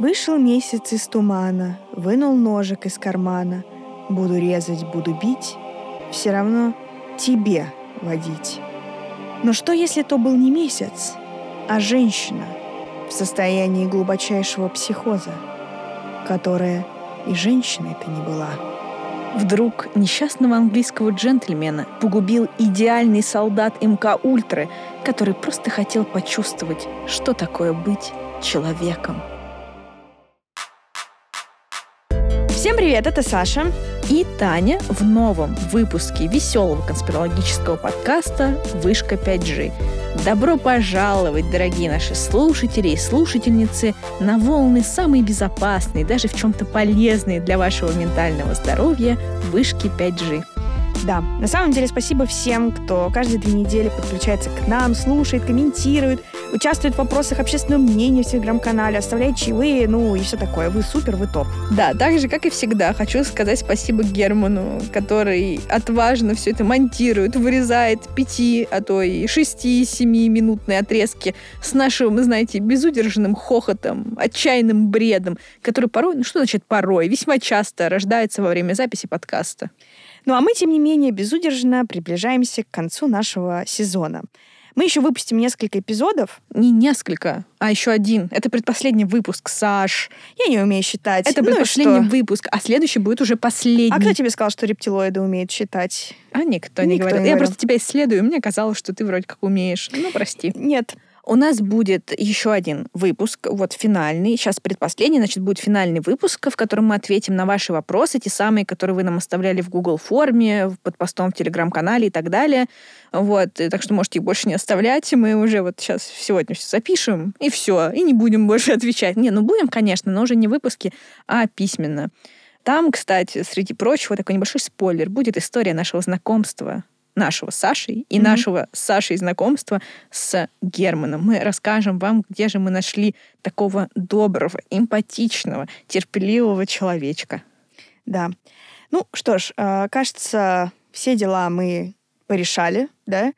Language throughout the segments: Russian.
Вышел месяц из тумана, вынул ножик из кармана. Буду резать, буду бить, все равно тебе водить. Но что, если то был не месяц, а женщина в состоянии глубочайшего психоза, которая и женщиной-то не была? Вдруг несчастного английского джентльмена погубил идеальный солдат МК Ультры, который просто хотел почувствовать, что такое быть человеком. Всем привет, это Саша. И Таня в новом выпуске веселого конспирологического подкаста «Вышка 5G». Добро пожаловать, дорогие наши слушатели и слушательницы, на волны самые безопасные, даже в чем-то полезные для вашего ментального здоровья вышки 5G. Да, на самом деле спасибо всем, кто каждые две недели подключается к нам, слушает, комментирует, участвует в вопросах общественного мнения в Телеграм-канале, оставляет чаевые, ну и все такое. Вы супер, вы топ. Да, так же, как и всегда, хочу сказать спасибо Герману, который отважно все это монтирует, вырезает пяти, а то и шести-семи минутные отрезки с нашим, знаете, безудержным хохотом, отчаянным бредом, который порой, ну что значит порой, весьма часто рождается во время записи подкаста. Ну а мы, тем не менее, безудержно приближаемся к концу нашего сезона. Мы еще выпустим несколько эпизодов. Не несколько, а еще один. Это предпоследний выпуск, Саш. Я не умею считать. Это ну предпоследний выпуск, а следующий будет уже последний. А кто тебе сказал, что рептилоиды умеют считать? А никто, никто не говорит. Не Я просто тебя исследую, мне казалось, что ты вроде как умеешь. Ну, прости. Нет. У нас будет еще один выпуск, вот финальный, сейчас предпоследний, значит, будет финальный выпуск, в котором мы ответим на ваши вопросы, те самые, которые вы нам оставляли в Google форме, под постом в Телеграм-канале и так далее. Вот, так что можете их больше не оставлять, мы уже вот сейчас сегодня все запишем, и все, и не будем больше отвечать. Не, ну будем, конечно, но уже не выпуски, а письменно. Там, кстати, среди прочего, такой небольшой спойлер, будет история нашего знакомства нашего с Сашей и mm-hmm. нашего с Сашей знакомства с Германом. Мы расскажем вам, где же мы нашли такого доброго, эмпатичного, терпеливого человечка. Да. Ну что ж, а, кажется, все дела мы порешали, да?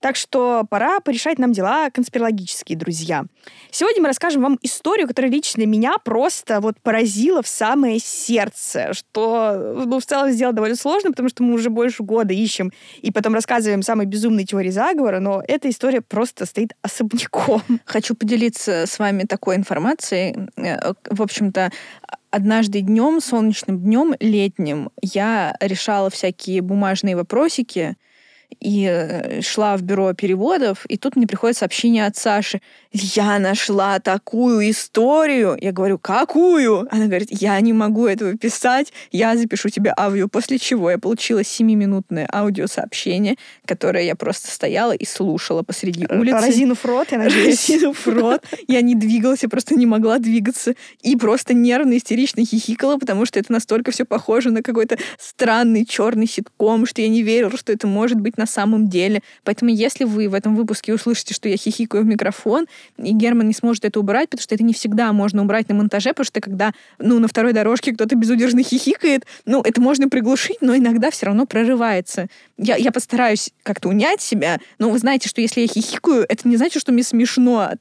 Так что пора порешать нам дела конспирологические, друзья. Сегодня мы расскажем вам историю, которая лично меня просто вот поразила в самое сердце, что, ну, в целом сделать довольно сложно, потому что мы уже больше года ищем и потом рассказываем самые безумные теории заговора, но эта история просто стоит особняком. Хочу поделиться с вами такой информацией. Э, в общем-то, однажды днем, солнечным днем, летним, я решала всякие бумажные вопросики, и э, шла в бюро переводов, и тут мне приходит сообщение от Саши. Я нашла такую историю. Я говорю, какую? Она говорит, я не могу этого писать, я запишу тебе аудио. После чего я получила 7-минутное аудиосообщение, которое я просто стояла и слушала посреди улицы. Разинув рот, я надеюсь. Разинув рот. Я не двигалась, я просто не могла двигаться. И просто нервно, истерично хихикала, потому что это настолько все похоже на какой-то странный черный ситком, что я не верила, что это может быть на самом деле. Поэтому если вы в этом выпуске услышите, что я хихикаю в микрофон, и Герман не сможет это убрать, потому что это не всегда можно убрать на монтаже, потому что когда, ну, на второй дорожке кто-то безудержно хихикает, ну, это можно приглушить, но иногда все равно прорывается. Я, я постараюсь как-то унять себя, но вы знаете, что если я хихикаю, это не значит, что мне смешно от,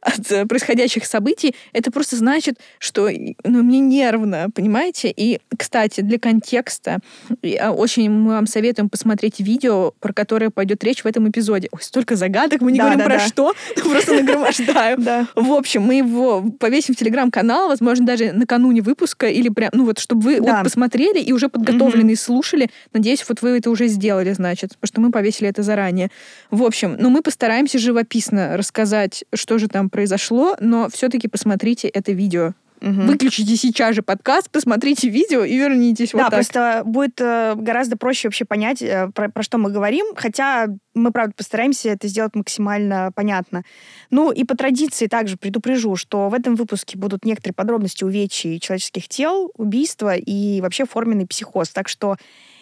от происходящих событий, это просто значит, что ну, мне нервно, понимаете? И, кстати, для контекста, очень мы вам советуем посмотреть видео про которое пойдет речь в этом эпизоде. Ой, столько загадок, мы не да, говорим да, про да. что, просто нагромождаем. Да. В общем, мы его повесим в телеграм-канал, возможно, даже накануне выпуска, или прям, ну вот, чтобы вы вот посмотрели и уже подготовленные слушали. Надеюсь, вот вы это уже сделали, значит, потому что мы повесили это заранее. В общем, ну мы постараемся живописно рассказать, что же там произошло, но все-таки посмотрите это видео. Угу. Выключите сейчас же подкаст, посмотрите видео и вернитесь. Да, вот так. просто будет э, гораздо проще вообще понять, э, про, про что мы говорим, хотя мы, правда, постараемся это сделать максимально понятно. Ну и по традиции также предупрежу, что в этом выпуске будут некоторые подробности увечий человеческих тел, убийства и вообще форменный психоз. Так что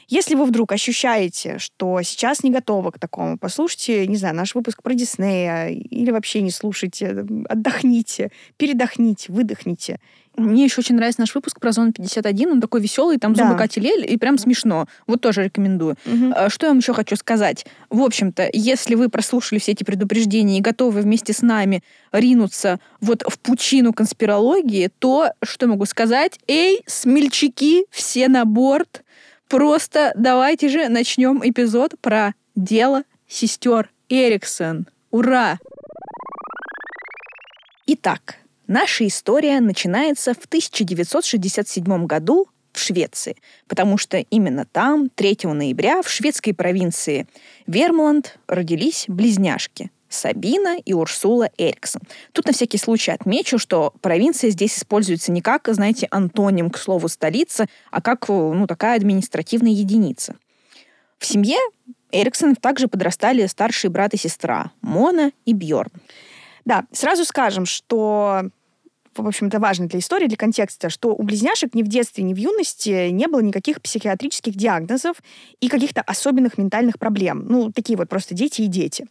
Если вы вдруг ощущаете, что сейчас не готовы к такому, послушайте, не знаю, наш выпуск про Диснея или вообще не слушайте, отдохните, передохните, выдохните. Мне еще очень нравится наш выпуск про зону 51. Он такой веселый, там Да. зубы и прям смешно. Вот тоже рекомендую. А, Что я вам еще хочу сказать? В общем-то, если вы прослушали все эти предупреждения и готовы вместе с нами ринуться вот в пучину конспирологии, то что могу сказать? Эй, смельчаки, все на борт. Просто давайте же начнем эпизод про дело сестер Эриксон. Ура! Итак, наша история начинается в 1967 году в Швеции, потому что именно там, 3 ноября, в шведской провинции Вермланд родились близняшки Сабина и Урсула Эриксон. Тут на всякий случай отмечу, что провинция здесь используется не как, знаете, антоним к слову столица, а как ну, такая административная единица. В семье Эриксон также подрастали старший брат и сестра Мона и Бьорн. Да, сразу скажем, что в общем-то, важно для истории, для контекста, что у близняшек ни в детстве, ни в юности не было никаких психиатрических диагнозов и каких-то особенных ментальных проблем. Ну, такие вот просто дети и дети.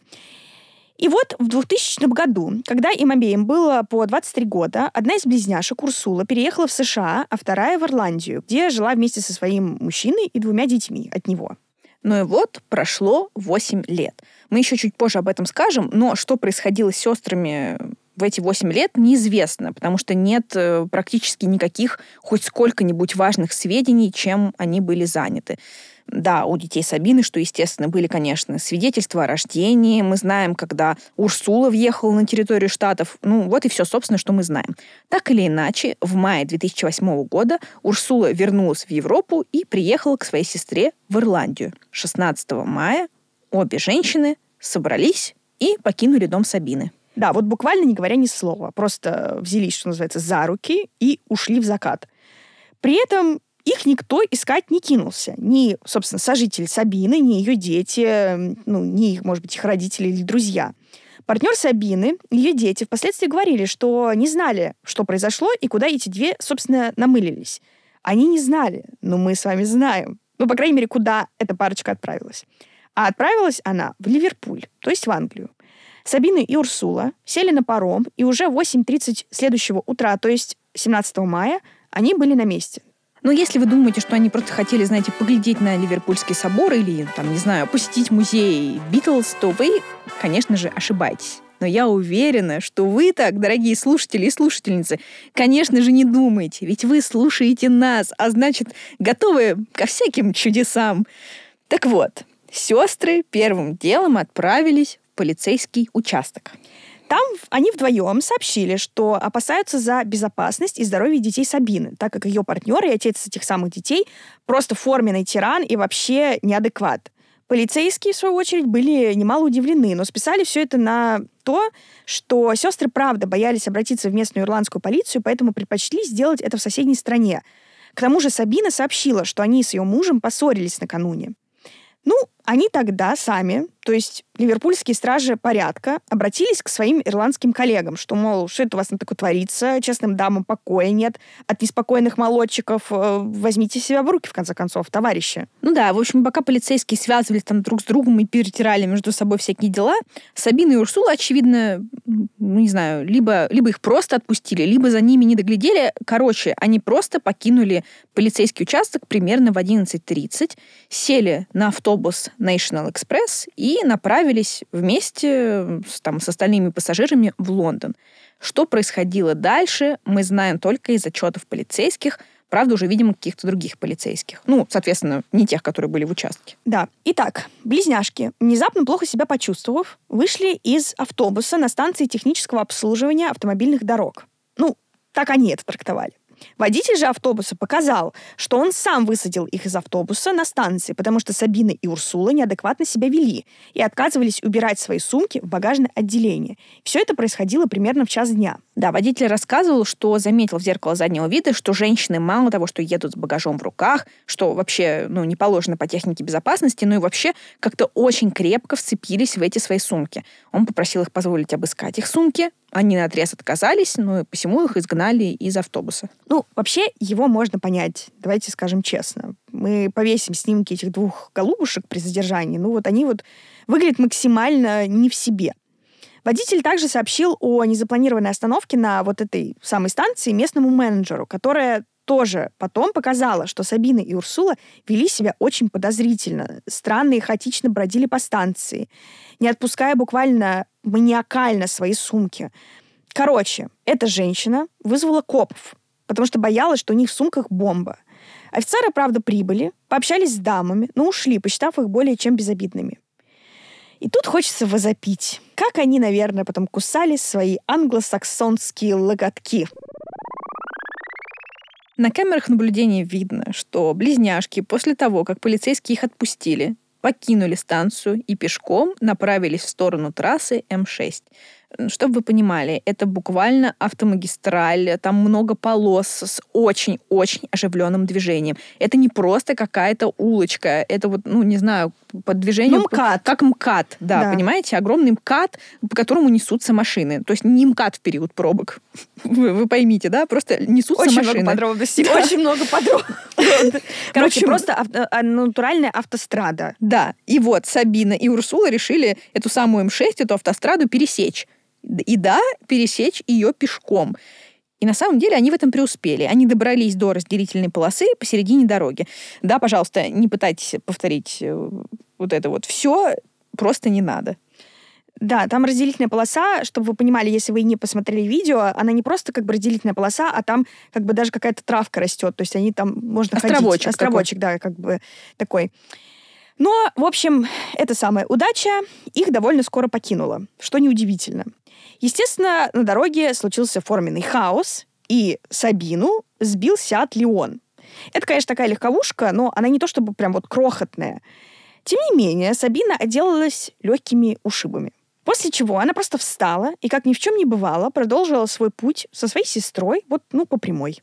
И вот в 2000 году, когда им обеим было по 23 года, одна из близняшек, Урсула, переехала в США, а вторая в Ирландию, где жила вместе со своим мужчиной и двумя детьми от него. Ну и вот прошло 8 лет. Мы еще чуть позже об этом скажем, но что происходило с сестрами в эти 8 лет, неизвестно, потому что нет э, практически никаких хоть сколько-нибудь важных сведений, чем они были заняты. Да, у детей Сабины, что, естественно, были, конечно, свидетельства о рождении. Мы знаем, когда Урсула въехала на территорию Штатов. Ну, вот и все, собственно, что мы знаем. Так или иначе, в мае 2008 года Урсула вернулась в Европу и приехала к своей сестре в Ирландию. 16 мая обе женщины собрались и покинули дом Сабины. Да, вот буквально не говоря ни слова. Просто взялись, что называется, за руки и ушли в закат. При этом их никто искать не кинулся. Ни, собственно, сожитель Сабины, ни ее дети, ну, ни их, может быть, их родители или друзья. Партнер Сабины, ее дети впоследствии говорили, что не знали, что произошло и куда эти две, собственно, намылились. Они не знали, но мы с вами знаем. Ну, по крайней мере, куда эта парочка отправилась. А отправилась она в Ливерпуль, то есть в Англию. Сабина и Урсула сели на паром, и уже в 8.30 следующего утра, то есть 17 мая, они были на месте. Но если вы думаете, что они просто хотели, знаете, поглядеть на Ливерпульский собор или, там, не знаю, посетить музей Битлз, то вы, конечно же, ошибаетесь. Но я уверена, что вы так, дорогие слушатели и слушательницы, конечно же, не думаете, ведь вы слушаете нас, а значит, готовы ко всяким чудесам. Так вот, сестры первым делом отправились в полицейский участок. Там они вдвоем сообщили, что опасаются за безопасность и здоровье детей Сабины, так как ее партнер и отец этих самых детей просто форменный тиран и вообще неадекват. Полицейские, в свою очередь, были немало удивлены, но списали все это на то, что сестры правда боялись обратиться в местную ирландскую полицию, поэтому предпочли сделать это в соседней стране. К тому же Сабина сообщила, что они с ее мужем поссорились накануне. Ну, они тогда сами, то есть ливерпульские стражи порядка, обратились к своим ирландским коллегам, что, мол, что это у вас на такое творится, честным дамам покоя нет, от неспокойных молодчиков э, возьмите себя в руки, в конце концов, товарищи. Ну да, в общем, пока полицейские связывались там друг с другом и перетирали между собой всякие дела, Сабина и Урсула, очевидно, ну не знаю, либо, либо их просто отпустили, либо за ними не доглядели. Короче, они просто покинули полицейский участок примерно в 11.30, сели на автобус National Express и направились вместе с, там, с остальными пассажирами в Лондон. Что происходило дальше, мы знаем только из отчетов полицейских, правда, уже, видимо, каких-то других полицейских. Ну, соответственно, не тех, которые были в участке. Да. Итак, близняшки, внезапно плохо себя почувствовав, вышли из автобуса на станции технического обслуживания автомобильных дорог. Ну, так они это трактовали. Водитель же автобуса показал, что он сам высадил их из автобуса на станции, потому что Сабина и Урсула неадекватно себя вели и отказывались убирать свои сумки в багажное отделение. Все это происходило примерно в час дня. Да, водитель рассказывал, что заметил в зеркало заднего вида, что женщины мало того, что едут с багажом в руках, что вообще ну, не положено по технике безопасности, но и вообще как-то очень крепко вцепились в эти свои сумки. Он попросил их позволить обыскать их сумки, они наотрез отказались, ну и посему их изгнали из автобуса. Ну, вообще, его можно понять, давайте скажем честно. мы повесим снимки этих двух голубушек при задержании, ну вот они вот выглядят максимально не в себе. Водитель также сообщил о незапланированной остановке на вот этой самой станции местному менеджеру, которая тоже потом показала, что Сабина и Урсула вели себя очень подозрительно, странно и хаотично бродили по станции, не отпуская буквально маниакально свои сумки. Короче, эта женщина вызвала копов, потому что боялась, что у них в сумках бомба. Офицеры, правда, прибыли, пообщались с дамами, но ушли, посчитав их более чем безобидными. И тут хочется возопить. Как они, наверное, потом кусали свои англосаксонские логотки. На камерах наблюдения видно, что близняшки после того, как полицейские их отпустили, покинули станцию и пешком направились в сторону трассы М6. Чтобы вы понимали, это буквально автомагистраль, там много полос с очень-очень оживленным движением. Это не просто какая-то улочка, это вот, ну, не знаю, под движением... Ну, МКАД. Как МКАД, да, Да. понимаете? Огромный МКАД, по которому несутся машины. То есть не МКАД в период пробок. Вы, вы поймите, да? Просто несутся Очень машины. много подробностей. Да. Очень много подробностей. Короче, общем- просто ав- а, натуральная автострада. Да, и вот Сабина и Урсула решили эту самую М6, эту автостраду пересечь. И да, пересечь ее пешком. И на самом деле они в этом преуспели. Они добрались до разделительной полосы посередине дороги. Да, пожалуйста, не пытайтесь повторить э, вот это вот все, просто не надо. Да, там разделительная полоса, чтобы вы понимали, если вы не посмотрели видео, она не просто как бы разделительная полоса, а там как бы даже какая-то травка растет. То есть они там можно ходить. Островочек Островочек, да, как бы такой. Но, в общем, это самая удача их довольно скоро покинула, что неудивительно. Естественно, на дороге случился форменный хаос, и Сабину сбил Сиат Леон. Это, конечно, такая легковушка, но она не то чтобы прям вот крохотная. Тем не менее, Сабина отделалась легкими ушибами. После чего она просто встала и, как ни в чем не бывало, продолжила свой путь со своей сестрой, вот, ну, по прямой.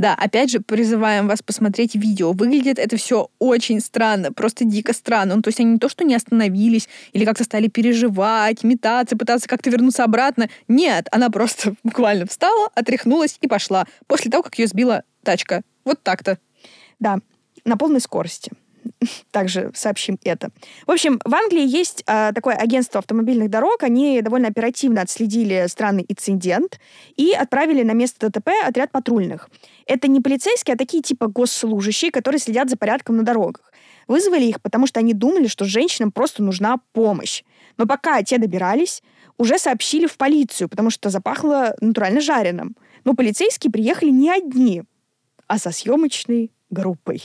Да, опять же, призываем вас посмотреть видео. Выглядит это все очень странно, просто дико странно. Ну, то есть они не то, что не остановились или как-то стали переживать, метаться, пытаться как-то вернуться обратно. Нет, она просто буквально встала, отряхнулась и пошла. После того, как ее сбила тачка. Вот так-то. Да, на полной скорости. Также сообщим это. В общем, в Англии есть а, такое агентство автомобильных дорог. Они довольно оперативно отследили странный инцидент и отправили на место ДТП отряд патрульных. Это не полицейские, а такие типа госслужащие, которые следят за порядком на дорогах. Вызвали их, потому что они думали, что женщинам просто нужна помощь. Но пока те добирались, уже сообщили в полицию, потому что запахло натурально жареным. Но полицейские приехали не одни, а со съемочной группой.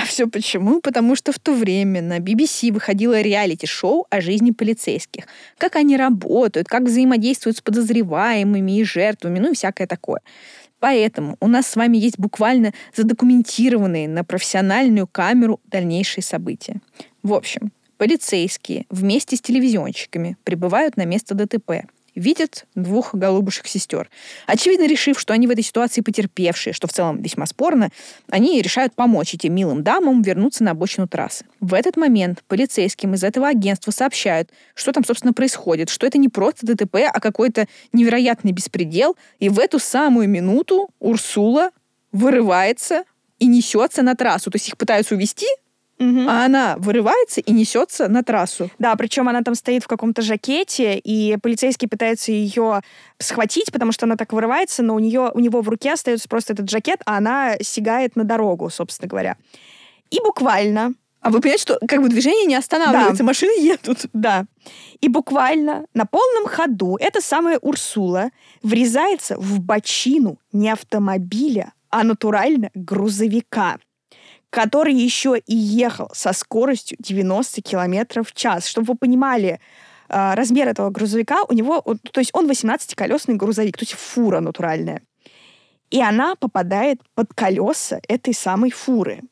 А все почему? Потому что в то время на BBC выходило реалити-шоу о жизни полицейских. Как они работают, как взаимодействуют с подозреваемыми и жертвами, ну и всякое такое. Поэтому у нас с вами есть буквально задокументированные на профессиональную камеру дальнейшие события. В общем, полицейские вместе с телевизионщиками прибывают на место ДТП. Видят двух голубушек сестер. Очевидно, решив, что они в этой ситуации потерпевшие, что в целом весьма спорно, они решают помочь этим милым дамам вернуться на обочину трассы. В этот момент полицейским из этого агентства сообщают, что там, собственно, происходит, что это не просто ДТП, а какой-то невероятный беспредел. И в эту самую минуту Урсула вырывается и несется на трассу. То есть их пытаются увести, а она вырывается и несется на трассу. Да, причем она там стоит в каком-то жакете, и полицейский пытается ее схватить, потому что она так вырывается, но у нее у него в руке остается просто этот жакет, а она сигает на дорогу, собственно говоря. И буквально, А вы понимаете, что как бы движение не останавливается, Да. машины едут. да, и буквально на полном ходу эта самая Урсула врезается в бочину не автомобиля, а натурально грузовика который еще и ехал со скоростью 90 километров в час. Чтобы вы понимали, а, размер этого грузовика, у него, то есть он 18-колесный грузовик, то есть фура натуральная. И она попадает под колеса этой самой фуры.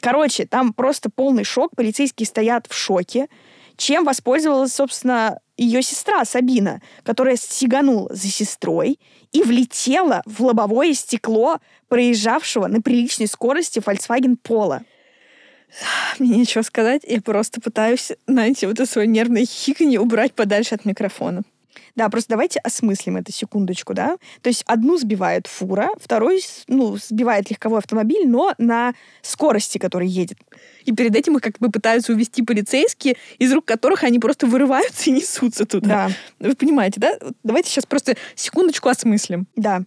Короче, там просто полный шок, полицейские стоят в шоке, чем воспользовалась, собственно, ее сестра Сабина, которая сиганула за сестрой и влетела в лобовое стекло проезжавшего на приличной скорости Volkswagen Polo. Мне нечего сказать, я просто пытаюсь, знаете, вот это свое нервное хихиканье убрать подальше от микрофона. Да, просто давайте осмыслим это секундочку, да. То есть одну сбивает фура, второй, ну, сбивает легковой автомобиль, но на скорости, который едет. И перед этим их как бы пытаются увести полицейские, из рук которых они просто вырываются и несутся туда. Да. Вы понимаете, да? Давайте сейчас просто секундочку осмыслим. Да.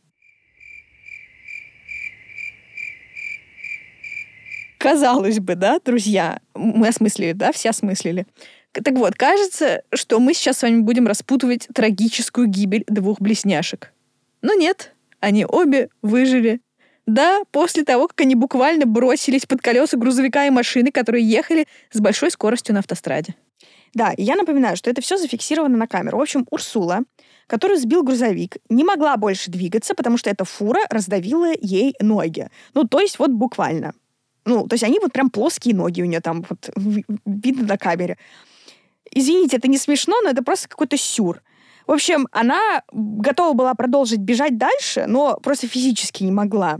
Казалось бы, да, друзья, мы осмыслили, да, все осмыслили. Так вот, кажется, что мы сейчас с вами будем распутывать трагическую гибель двух близняшек. Но нет, они обе выжили. Да, после того, как они буквально бросились под колеса грузовика и машины, которые ехали с большой скоростью на автостраде. Да, я напоминаю, что это все зафиксировано на камеру. В общем, Урсула, которую сбил грузовик, не могла больше двигаться, потому что эта фура раздавила ей ноги. Ну, то есть вот буквально. Ну, то есть они вот прям плоские ноги у нее там вот видно на камере. Извините, это не смешно, но это просто какой-то сюр. В общем, она готова была продолжить бежать дальше, но просто физически не могла.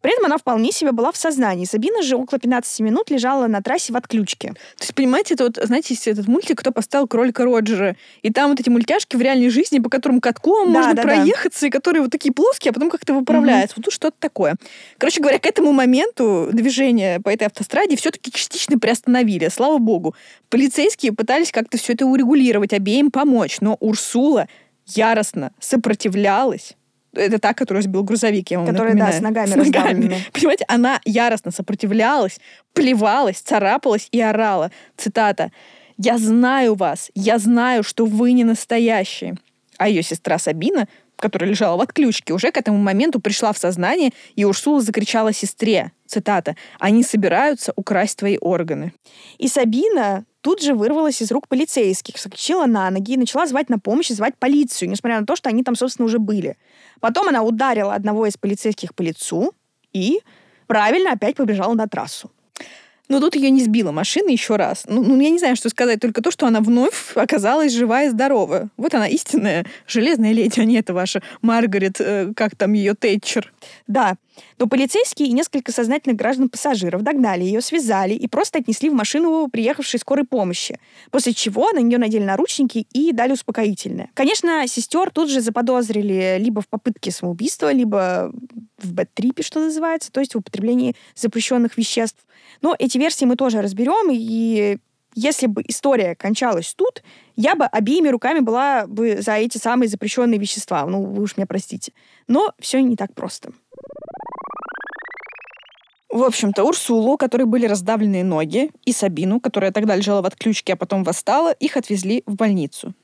При этом она вполне себе была в сознании. Сабина же около 15 минут лежала на трассе в отключке. То есть, понимаете, это вот, знаете, этот мультик «Кто поставил кролика Роджера?» И там вот эти мультяшки в реальной жизни, по которым катком да, можно да, проехаться, да. и которые вот такие плоские, а потом как-то выправляются. Угу. Вот тут что-то такое. Короче говоря, к этому моменту движение по этой автостраде все-таки частично приостановили, слава богу. Полицейские пытались как-то все это урегулировать, обеим помочь, но Урсула яростно сопротивлялась это та, которую сбил грузовик, я вам Которая, напоминаю. да, с ногами, с ногами. Понимаете, она яростно сопротивлялась, плевалась, царапалась и орала. Цитата. «Я знаю вас, я знаю, что вы не настоящие». А ее сестра Сабина, которая лежала в отключке, уже к этому моменту пришла в сознание, и Урсула закричала сестре, цитата, «Они собираются украсть твои органы». И Сабина тут же вырвалась из рук полицейских, вскочила на ноги и начала звать на помощь звать полицию, несмотря на то, что они там, собственно, уже были. Потом она ударила одного из полицейских по лицу и правильно опять побежала на трассу. Но тут ее не сбила машина еще раз. Ну, ну, я не знаю, что сказать, только то, что она вновь оказалась жива и здорова. Вот она истинная железная леди, а не это ваша Маргарет, э, как там ее Тэтчер. Да. Но полицейские и несколько сознательных граждан-пассажиров догнали ее, связали и просто отнесли в машину приехавшей скорой помощи. После чего на нее надели наручники и дали успокоительное. Конечно, сестер тут же заподозрили либо в попытке самоубийства, либо в бэт-трипе, что называется, то есть в употреблении запрещенных веществ. Но эти версии мы тоже разберем, и если бы история кончалась тут, я бы обеими руками была бы за эти самые запрещенные вещества. Ну, вы уж меня простите. Но все не так просто. В общем-то, Урсулу, у которой были раздавленные ноги, и Сабину, которая тогда лежала в отключке, а потом восстала, их отвезли в больницу.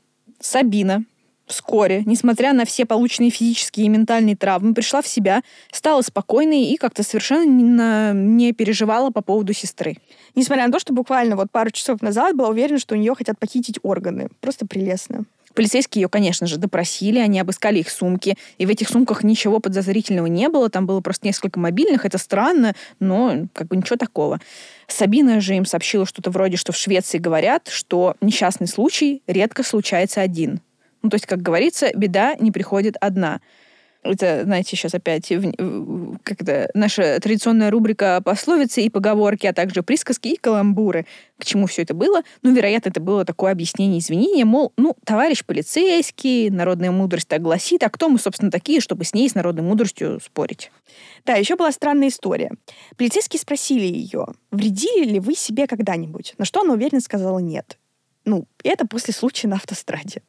Сабина, вскоре, несмотря на все полученные физические и ментальные травмы, пришла в себя, стала спокойной и как-то совершенно не переживала по поводу сестры. Несмотря на то, что буквально вот пару часов назад была уверена, что у нее хотят похитить органы. Просто прелестно. Полицейские ее, конечно же, допросили, они обыскали их сумки, и в этих сумках ничего подозрительного не было, там было просто несколько мобильных, это странно, но как бы ничего такого. Сабина же им сообщила что-то вроде, что в Швеции говорят, что несчастный случай редко случается один. Ну, то есть, как говорится, беда не приходит одна. Это, знаете, сейчас опять как-то наша традиционная рубрика пословицы и поговорки, а также присказки и каламбуры. К чему все это было? Ну, вероятно, это было такое объяснение, извинения, мол, ну, товарищ полицейский, народная мудрость так гласит, а кто мы, собственно, такие, чтобы с ней, с народной мудростью спорить? Да, еще была странная история. Полицейские спросили ее, вредили ли вы себе когда-нибудь? На что она уверенно сказала нет. Ну, это после случая на автостраде.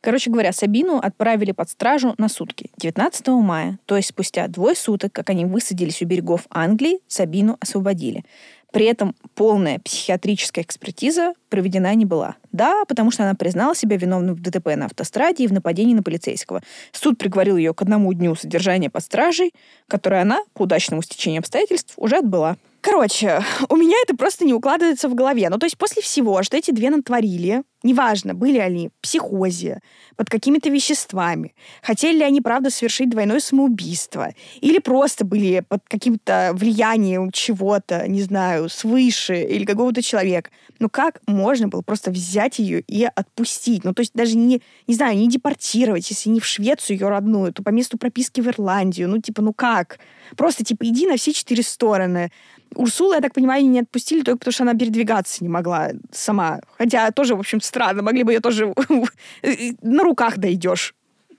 Короче говоря, Сабину отправили под стражу на сутки. 19 мая, то есть спустя двое суток, как они высадились у берегов Англии, Сабину освободили. При этом полная психиатрическая экспертиза проведена не была. Да, потому что она признала себя виновной в ДТП на автостраде и в нападении на полицейского. Суд приговорил ее к одному дню содержания под стражей, которое она, по удачному стечению обстоятельств, уже отбыла. Короче, у меня это просто не укладывается в голове. Ну, то есть после всего, что эти две натворили, неважно, были они в психозе, под какими-то веществами, хотели ли они, правда, совершить двойное самоубийство, или просто были под каким-то влиянием чего-то, не знаю, свыше или какого-то человека. Ну, как можно было просто взять ее и отпустить? Ну, то есть даже не, не знаю, не депортировать, если не в Швецию ее родную, то по месту прописки в Ирландию. Ну, типа, ну как? Просто, типа, иди на все четыре стороны. Урсулу, я так понимаю, не отпустили только потому, что она передвигаться не могла сама. Хотя тоже, в общем, странно. Могли бы ее тоже на руках дойдешь.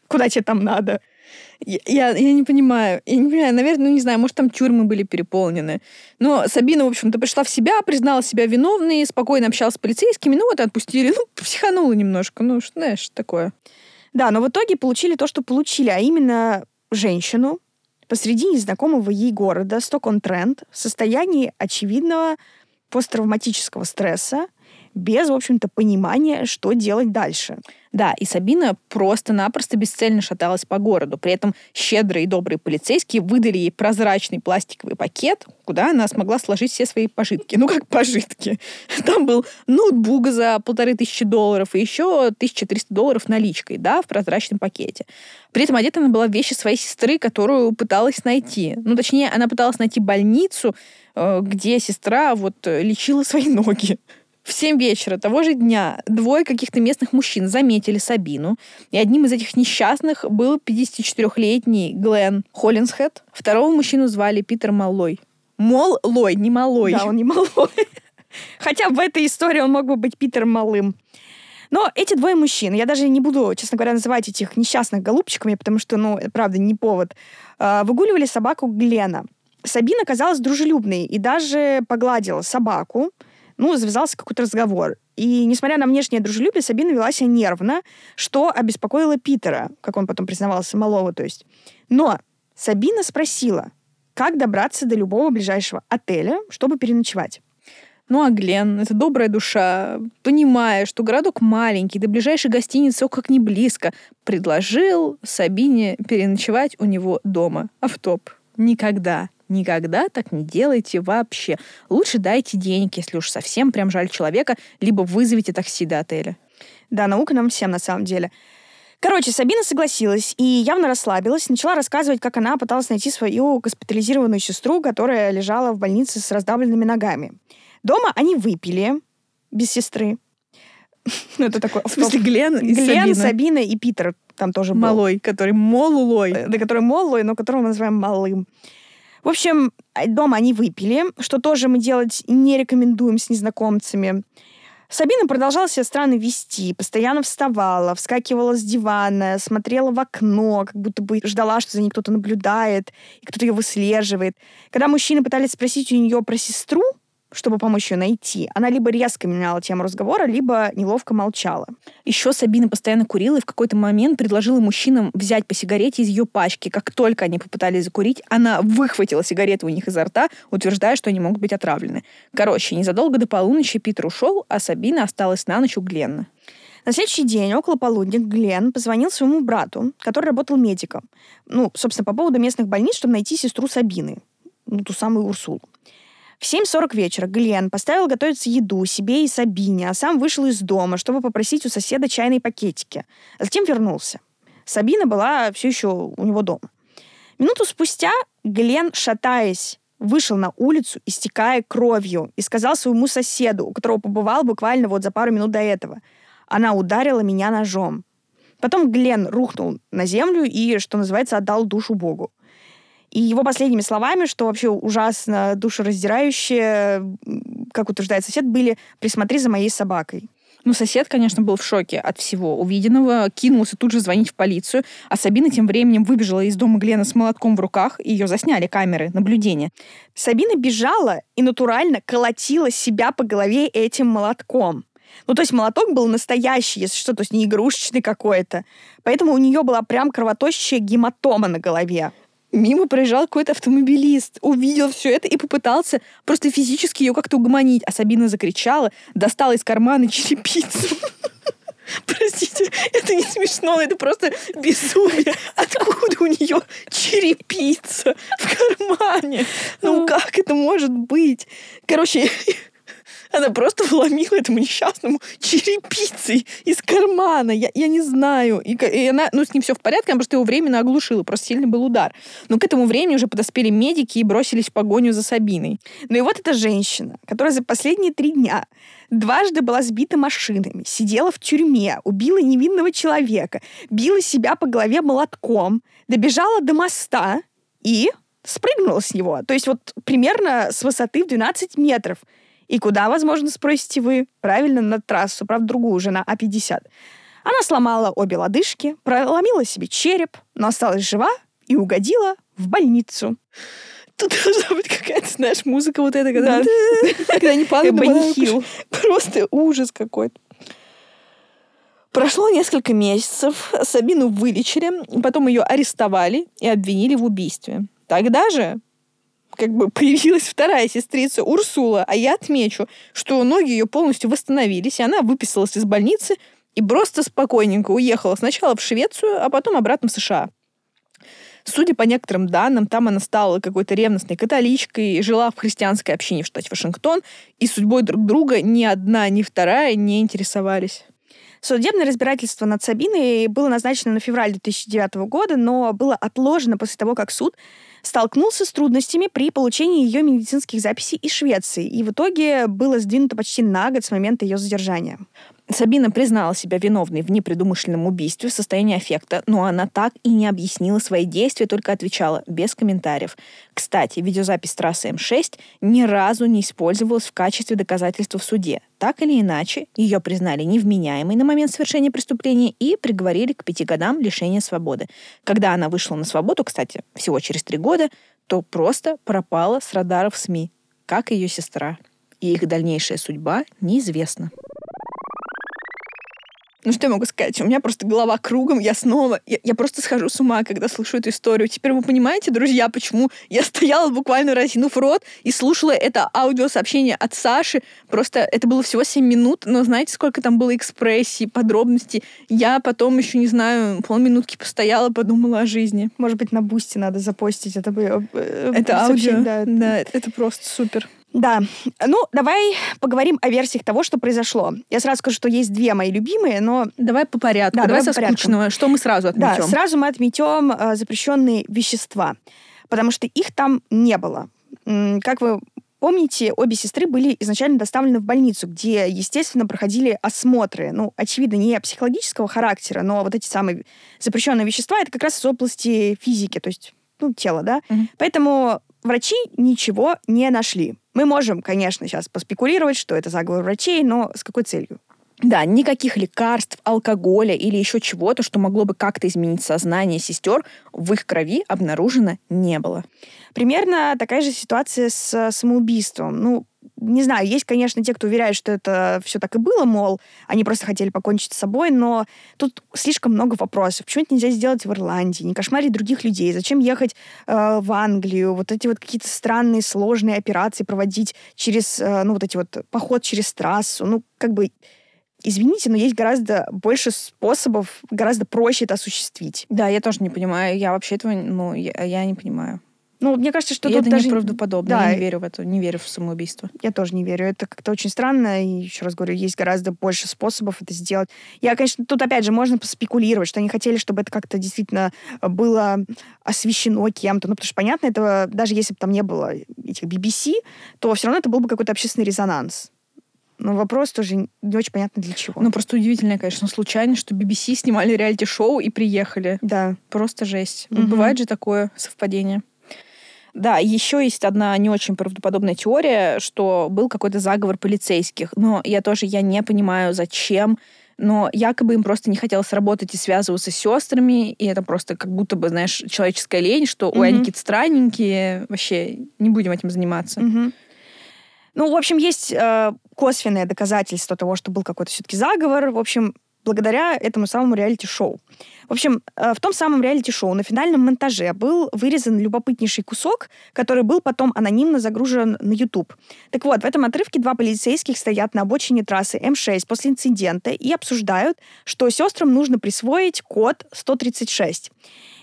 Куда тебе там надо? Я, я, не понимаю. Я не понимаю. Наверное, ну не знаю, может, там тюрьмы были переполнены. Но Сабина, в общем-то, пришла в себя, признала себя виновной, спокойно общалась с полицейскими, ну вот отпустили. Ну, психанула немножко. Ну, знаешь, такое. Да, но в итоге получили то, что получили, а именно женщину посреди незнакомого ей города, Сток-он-Тренд, в состоянии очевидного посттравматического стресса, без, в общем-то, понимания, что делать дальше. Да, и Сабина просто-напросто бесцельно шаталась по городу. При этом щедрые и добрые полицейские выдали ей прозрачный пластиковый пакет, куда она смогла сложить все свои пожитки. Ну, как пожитки. Там был ноутбук за полторы тысячи долларов и еще 1300 долларов наличкой, да, в прозрачном пакете. При этом одета она была в вещи своей сестры, которую пыталась найти. Ну, точнее, она пыталась найти больницу, э, где сестра вот лечила свои ноги. В 7 вечера того же дня двое каких-то местных мужчин заметили Сабину, и одним из этих несчастных был 54-летний Глен Холлинсхед. Второго мужчину звали Питер Маллой. Мол-лой, не малой. Да, он не малой. Хотя в этой истории он мог бы быть Питером Малым. Но эти двое мужчин, я даже не буду, честно говоря, называть этих несчастных голубчиками, потому что, ну, это правда не повод, а, выгуливали собаку Глена. Сабина казалась дружелюбной и даже погладила собаку, ну, завязался какой-то разговор. И, несмотря на внешнее дружелюбие, Сабина вела себя нервно, что обеспокоило Питера, как он потом признавался, малого, то есть. Но Сабина спросила, как добраться до любого ближайшего отеля, чтобы переночевать. Ну а Глен, это добрая душа, понимая, что городок маленький, до ближайшей гостиницы о как не близко, предложил Сабине переночевать у него дома. Автоп. Никогда Никогда так не делайте вообще. Лучше дайте денег, если уж совсем прям жаль человека, либо вызовите такси до отеля. Да, наука нам всем на самом деле. Короче, Сабина согласилась и явно расслабилась, начала рассказывать, как она пыталась найти свою госпитализированную сестру, которая лежала в больнице с раздавленными ногами. Дома они выпили без сестры. Ну, это такой... В смысле, Глен и Глен, Сабина? И Питер там тоже был. Малой, который молулой. Да, который молой, но которого мы называем малым. В общем, э, дома они выпили, что тоже мы делать не рекомендуем с незнакомцами. Сабина продолжала себя странно вести, постоянно вставала, вскакивала с дивана, смотрела в окно, как будто бы ждала, что за ней кто-то наблюдает, и кто-то ее выслеживает. Когда мужчины пытались спросить у нее про сестру, чтобы помочь ее найти, она либо резко меняла тему разговора, либо неловко молчала. Еще Сабина постоянно курила и в какой-то момент предложила мужчинам взять по сигарете из ее пачки. Как только они попытались закурить, она выхватила сигареты у них изо рта, утверждая, что они могут быть отравлены. Короче, незадолго до полуночи Питер ушел, а Сабина осталась на ночь у Гленна. На следующий день, около полудня, Глен позвонил своему брату, который работал медиком. Ну, собственно, по поводу местных больниц, чтобы найти сестру Сабины, ну, ту самую Урсулу. В 7.40 вечера Глен поставил готовиться еду себе и Сабине, а сам вышел из дома, чтобы попросить у соседа чайные пакетики. А затем вернулся. Сабина была все еще у него дома. Минуту спустя Глен, шатаясь, вышел на улицу, истекая кровью, и сказал своему соседу, у которого побывал буквально вот за пару минут до этого, «Она ударила меня ножом». Потом Глен рухнул на землю и, что называется, отдал душу Богу. И его последними словами, что вообще ужасно душераздирающе, как утверждает сосед, были «присмотри за моей собакой». Ну, сосед, конечно, был в шоке от всего увиденного, кинулся тут же звонить в полицию, а Сабина тем временем выбежала из дома Глена с молотком в руках, и ее засняли камеры наблюдения. Сабина бежала и натурально колотила себя по голове этим молотком. Ну, то есть молоток был настоящий, если что, то есть не игрушечный какой-то. Поэтому у нее была прям кровоточащая гематома на голове. Мимо проезжал какой-то автомобилист, увидел все это и попытался просто физически ее как-то угомонить. А Сабина закричала, достала из кармана черепицу. Простите, это не смешно, это просто безумие. Откуда у нее черепица в кармане? Ну как это может быть? Короче, она просто вломила этому несчастному черепицей из кармана. Я, я не знаю. И, и она, ну, с ним все в порядке, она просто его временно оглушила. Просто сильный был удар. Но к этому времени уже подоспели медики и бросились в погоню за Сабиной. Ну и вот эта женщина, которая за последние три дня дважды была сбита машинами, сидела в тюрьме, убила невинного человека, била себя по голове молотком, добежала до моста и спрыгнула с него. То есть вот примерно с высоты в 12 метров. И куда, возможно, спросите вы? Правильно, на трассу, правда, другую уже на А50. Она сломала обе лодыжки, проломила себе череп, но осталась жива и угодила в больницу. Тут должна быть какая-то, знаешь, музыка вот эта, когда, когда они падают. Просто ужас какой-то. Прошло несколько месяцев, Сабину вылечили, потом ее арестовали и обвинили в убийстве. Тогда же как бы появилась вторая сестрица Урсула, а я отмечу, что ноги ее полностью восстановились, и она выписалась из больницы и просто спокойненько уехала сначала в Швецию, а потом обратно в США. Судя по некоторым данным, там она стала какой-то ревностной католичкой, жила в христианской общине в штате Вашингтон, и судьбой друг друга ни одна, ни вторая не интересовались. Судебное разбирательство над Сабиной было назначено на февраль 2009 года, но было отложено после того, как суд столкнулся с трудностями при получении ее медицинских записей из Швеции, и в итоге было сдвинуто почти на год с момента ее задержания. Сабина признала себя виновной в непредумышленном убийстве в состоянии аффекта, но она так и не объяснила свои действия, только отвечала без комментариев. Кстати, видеозапись трассы М6 ни разу не использовалась в качестве доказательства в суде. Так или иначе, ее признали невменяемой на момент совершения преступления и приговорили к пяти годам лишения свободы. Когда она вышла на свободу, кстати, всего через три года, то просто пропала с радаров СМИ, как ее сестра. И их дальнейшая судьба неизвестна. Ну что я могу сказать? У меня просто голова кругом, я снова... Я, я просто схожу с ума, когда слышу эту историю. Теперь вы понимаете, друзья, почему я стояла буквально разинув рот и слушала это аудиосообщение от Саши. Просто это было всего 7 минут, но знаете, сколько там было экспрессий, подробностей? Я потом еще, не знаю, полминутки постояла, подумала о жизни. Может быть, на Boosty надо запостить это, э, это аудио. Да, да, это просто супер. Да. Ну, давай поговорим о версиях того, что произошло. Я сразу скажу, что есть две мои любимые, но... Давай по порядку. Да, давай, давай со скучного. Что мы сразу отметем? Да, сразу мы отметем э, запрещенные вещества, потому что их там не было. Как вы Помните, обе сестры были изначально доставлены в больницу, где, естественно, проходили осмотры. Ну, очевидно, не психологического характера, но вот эти самые запрещенные вещества это как раз из области физики, то есть ну, тела, да. Mm-hmm. Поэтому врачи ничего не нашли. Мы можем, конечно, сейчас поспекулировать, что это заговор врачей, но с какой целью? Да, никаких лекарств, алкоголя или еще чего-то, что могло бы как-то изменить сознание сестер, в их крови обнаружено не было. Примерно такая же ситуация с самоубийством. Ну, не знаю, есть, конечно, те, кто уверяет, что это все так и было, мол, они просто хотели покончить с собой, но тут слишком много вопросов. Почему это нельзя сделать в Ирландии? Не кошмарить других людей? Зачем ехать э, в Англию? Вот эти вот какие-то странные, сложные операции проводить через, э, ну, вот эти вот поход через трассу? Ну, как бы Извините, но есть гораздо больше способов, гораздо проще это осуществить. Да, я тоже не понимаю. Я вообще этого, ну, я, я не понимаю. Ну, мне кажется, что и тут это даже... неправдоподобно. Да. Я не верю в это, не верю в самоубийство. Я тоже не верю. Это как-то очень странно. И еще раз говорю, есть гораздо больше способов это сделать. Я, конечно, тут опять же можно поспекулировать, что они хотели, чтобы это как-то действительно было освещено кем-то. Ну, потому что, понятно, этого даже если бы там не было этих BBC, то все равно это был бы какой-то общественный резонанс. Но вопрос тоже не очень понятно для чего. Ну, просто удивительно, конечно, случайно, что BBC снимали реалити-шоу и приехали. Да. Просто жесть. Угу. Бывает же такое совпадение. Да, еще есть одна не очень правдоподобная теория, что был какой-то заговор полицейских. Но я тоже я не понимаю, зачем. Но якобы им просто не хотелось работать и связываться с сестрами, и это просто как будто бы, знаешь, человеческая лень, что mm-hmm. ой, они какие-то странненькие, вообще не будем этим заниматься. Mm-hmm. Ну, в общем, есть э, косвенное доказательство того, что был какой-то все-таки заговор. В общем, благодаря этому самому реалити-шоу. В общем, э, в том самом реалити-шоу на финальном монтаже был вырезан любопытнейший кусок, который был потом анонимно загружен на YouTube. Так вот, в этом отрывке два полицейских стоят на обочине трассы М6 после инцидента и обсуждают, что сестрам нужно присвоить код 136.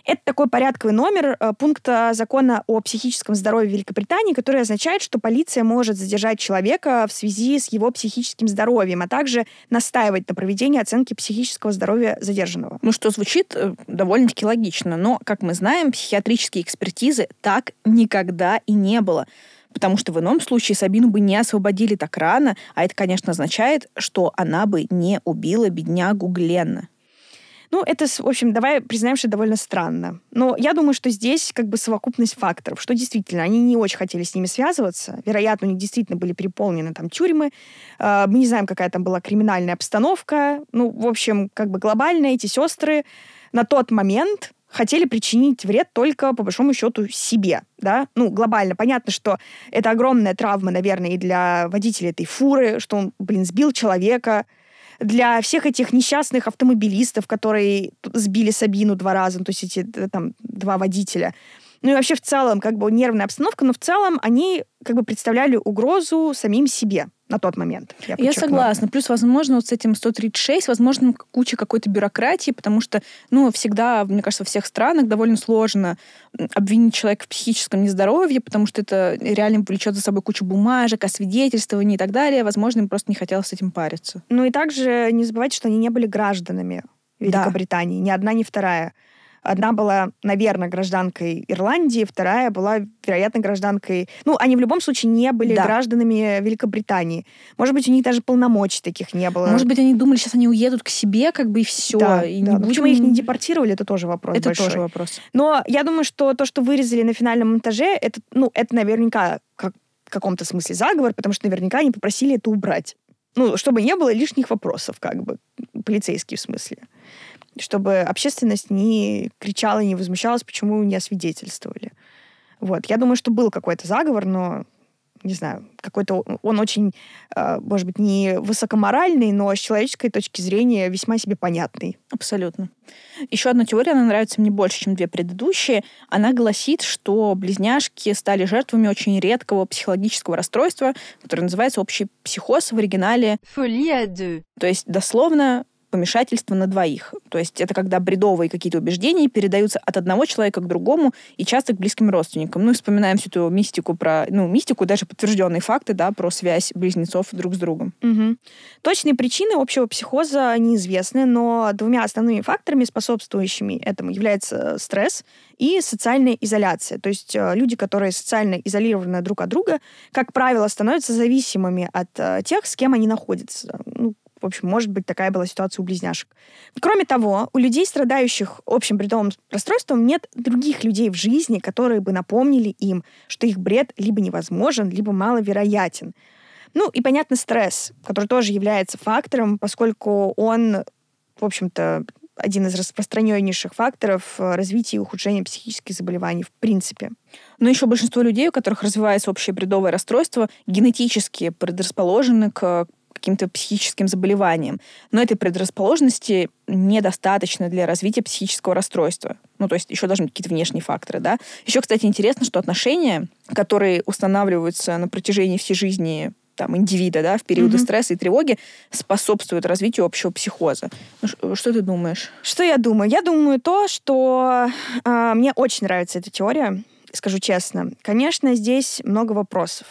Это такой порядковый номер э, пункта закона о психическом здоровье Великобритании, который означает, что полиция может задержать человека в связи с его психическим здоровьем, а также настаивать на проведении оценки психического здоровья задержанного. Ну, что звучит э, довольно-таки логично, но, как мы знаем, психиатрические экспертизы так никогда и не было потому что в ином случае Сабину бы не освободили так рано, а это, конечно, означает, что она бы не убила беднягу Гленна. Ну, это, в общем, давай признаем, что довольно странно. Но я думаю, что здесь как бы совокупность факторов, что действительно они не очень хотели с ними связываться. Вероятно, у них действительно были переполнены там тюрьмы. А, мы не знаем, какая там была криминальная обстановка. Ну, в общем, как бы глобально эти сестры на тот момент хотели причинить вред только, по большому счету, себе, да, ну, глобально. Понятно, что это огромная травма, наверное, и для водителя этой фуры, что он, блин, сбил человека, для всех этих несчастных автомобилистов, которые сбили Сабину два раза, то есть эти там два водителя. Ну и вообще в целом как бы нервная обстановка, но в целом они как бы представляли угрозу самим себе на тот момент. Я, я согласна. Плюс, возможно, вот с этим 136, возможно, куча какой-то бюрократии, потому что, ну, всегда, мне кажется, во всех странах довольно сложно обвинить человека в психическом нездоровье, потому что это реально влечет за собой кучу бумажек, освидетельствований и так далее. Возможно, им просто не хотелось с этим париться. Ну и также не забывайте, что они не были гражданами Великобритании, да. ни одна, ни вторая. Одна была, наверное, гражданкой Ирландии, вторая была, вероятно, гражданкой... Ну, они в любом случае не были да. гражданами Великобритании. Может быть, у них даже полномочий таких не было. Может быть, они думали, сейчас они уедут к себе, как бы и все. Да, и да. Не будем... Почему их не депортировали, это тоже вопрос Это большой. тоже вопрос. Но я думаю, что то, что вырезали на финальном монтаже, это, ну, это наверняка как в каком-то смысле заговор, потому что наверняка они попросили это убрать. Ну, чтобы не было лишних вопросов, как бы, полицейские в смысле чтобы общественность не кричала и не возмущалась, почему не освидетельствовали. Вот. Я думаю, что был какой-то заговор, но не знаю, какой-то он очень, э, может быть, не высокоморальный, но с человеческой точки зрения весьма себе понятный. Абсолютно. Еще одна теория, она нравится мне больше, чем две предыдущие. Она гласит, что близняшки стали жертвами очень редкого психологического расстройства, которое называется общий психоз в оригинале. À deux. То есть дословно помешательство на двоих. То есть это когда бредовые какие-то убеждения передаются от одного человека к другому и часто к близким родственникам. Ну и вспоминаем всю эту мистику про, ну, мистику, даже подтвержденные факты, да, про связь близнецов друг с другом. Угу. Точные причины общего психоза неизвестны, но двумя основными факторами, способствующими этому, является стресс и социальная изоляция. То есть э, люди, которые социально изолированы друг от друга, как правило, становятся зависимыми от э, тех, с кем они находятся. Ну, в общем, может быть, такая была ситуация у близняшек. Кроме того, у людей, страдающих общим бредовым расстройством, нет других людей в жизни, которые бы напомнили им, что их бред либо невозможен, либо маловероятен. Ну и, понятно, стресс, который тоже является фактором, поскольку он, в общем-то, один из распространеннейших факторов развития и ухудшения психических заболеваний в принципе. Но еще большинство людей, у которых развивается общее бредовое расстройство, генетически предрасположены к каким-то психическим заболеванием. Но этой предрасположенности недостаточно для развития психического расстройства. Ну, то есть еще должны быть какие-то внешние факторы, да. Еще, кстати, интересно, что отношения, которые устанавливаются на протяжении всей жизни там, индивида, да, в периоды mm-hmm. стресса и тревоги способствуют развитию общего психоза. Ну, что ты думаешь? Что я думаю? Я думаю то, что э, мне очень нравится эта теория, скажу честно. Конечно, здесь много вопросов.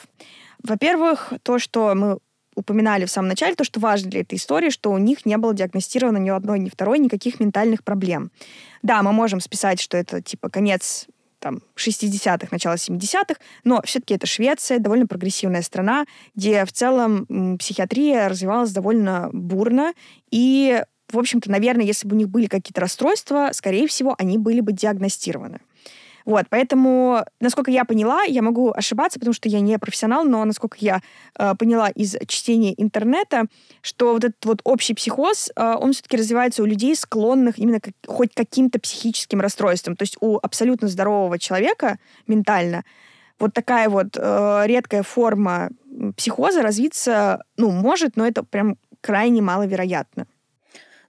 Во-первых, то, что мы упоминали в самом начале, то, что важно для этой истории, что у них не было диагностировано ни одной, ни второй никаких ментальных проблем. Да, мы можем списать, что это типа конец там, 60-х, начало 70-х, но все-таки это Швеция, довольно прогрессивная страна, где в целом психиатрия развивалась довольно бурно, и, в общем-то, наверное, если бы у них были какие-то расстройства, скорее всего, они были бы диагностированы. Вот, поэтому, насколько я поняла, я могу ошибаться, потому что я не профессионал, но насколько я э, поняла из чтения интернета, что вот этот вот общий психоз, э, он все-таки развивается у людей, склонных именно к хоть каким-то психическим расстройствам. То есть у абсолютно здорового человека ментально вот такая вот э, редкая форма психоза развиться, ну, может, но это прям крайне маловероятно.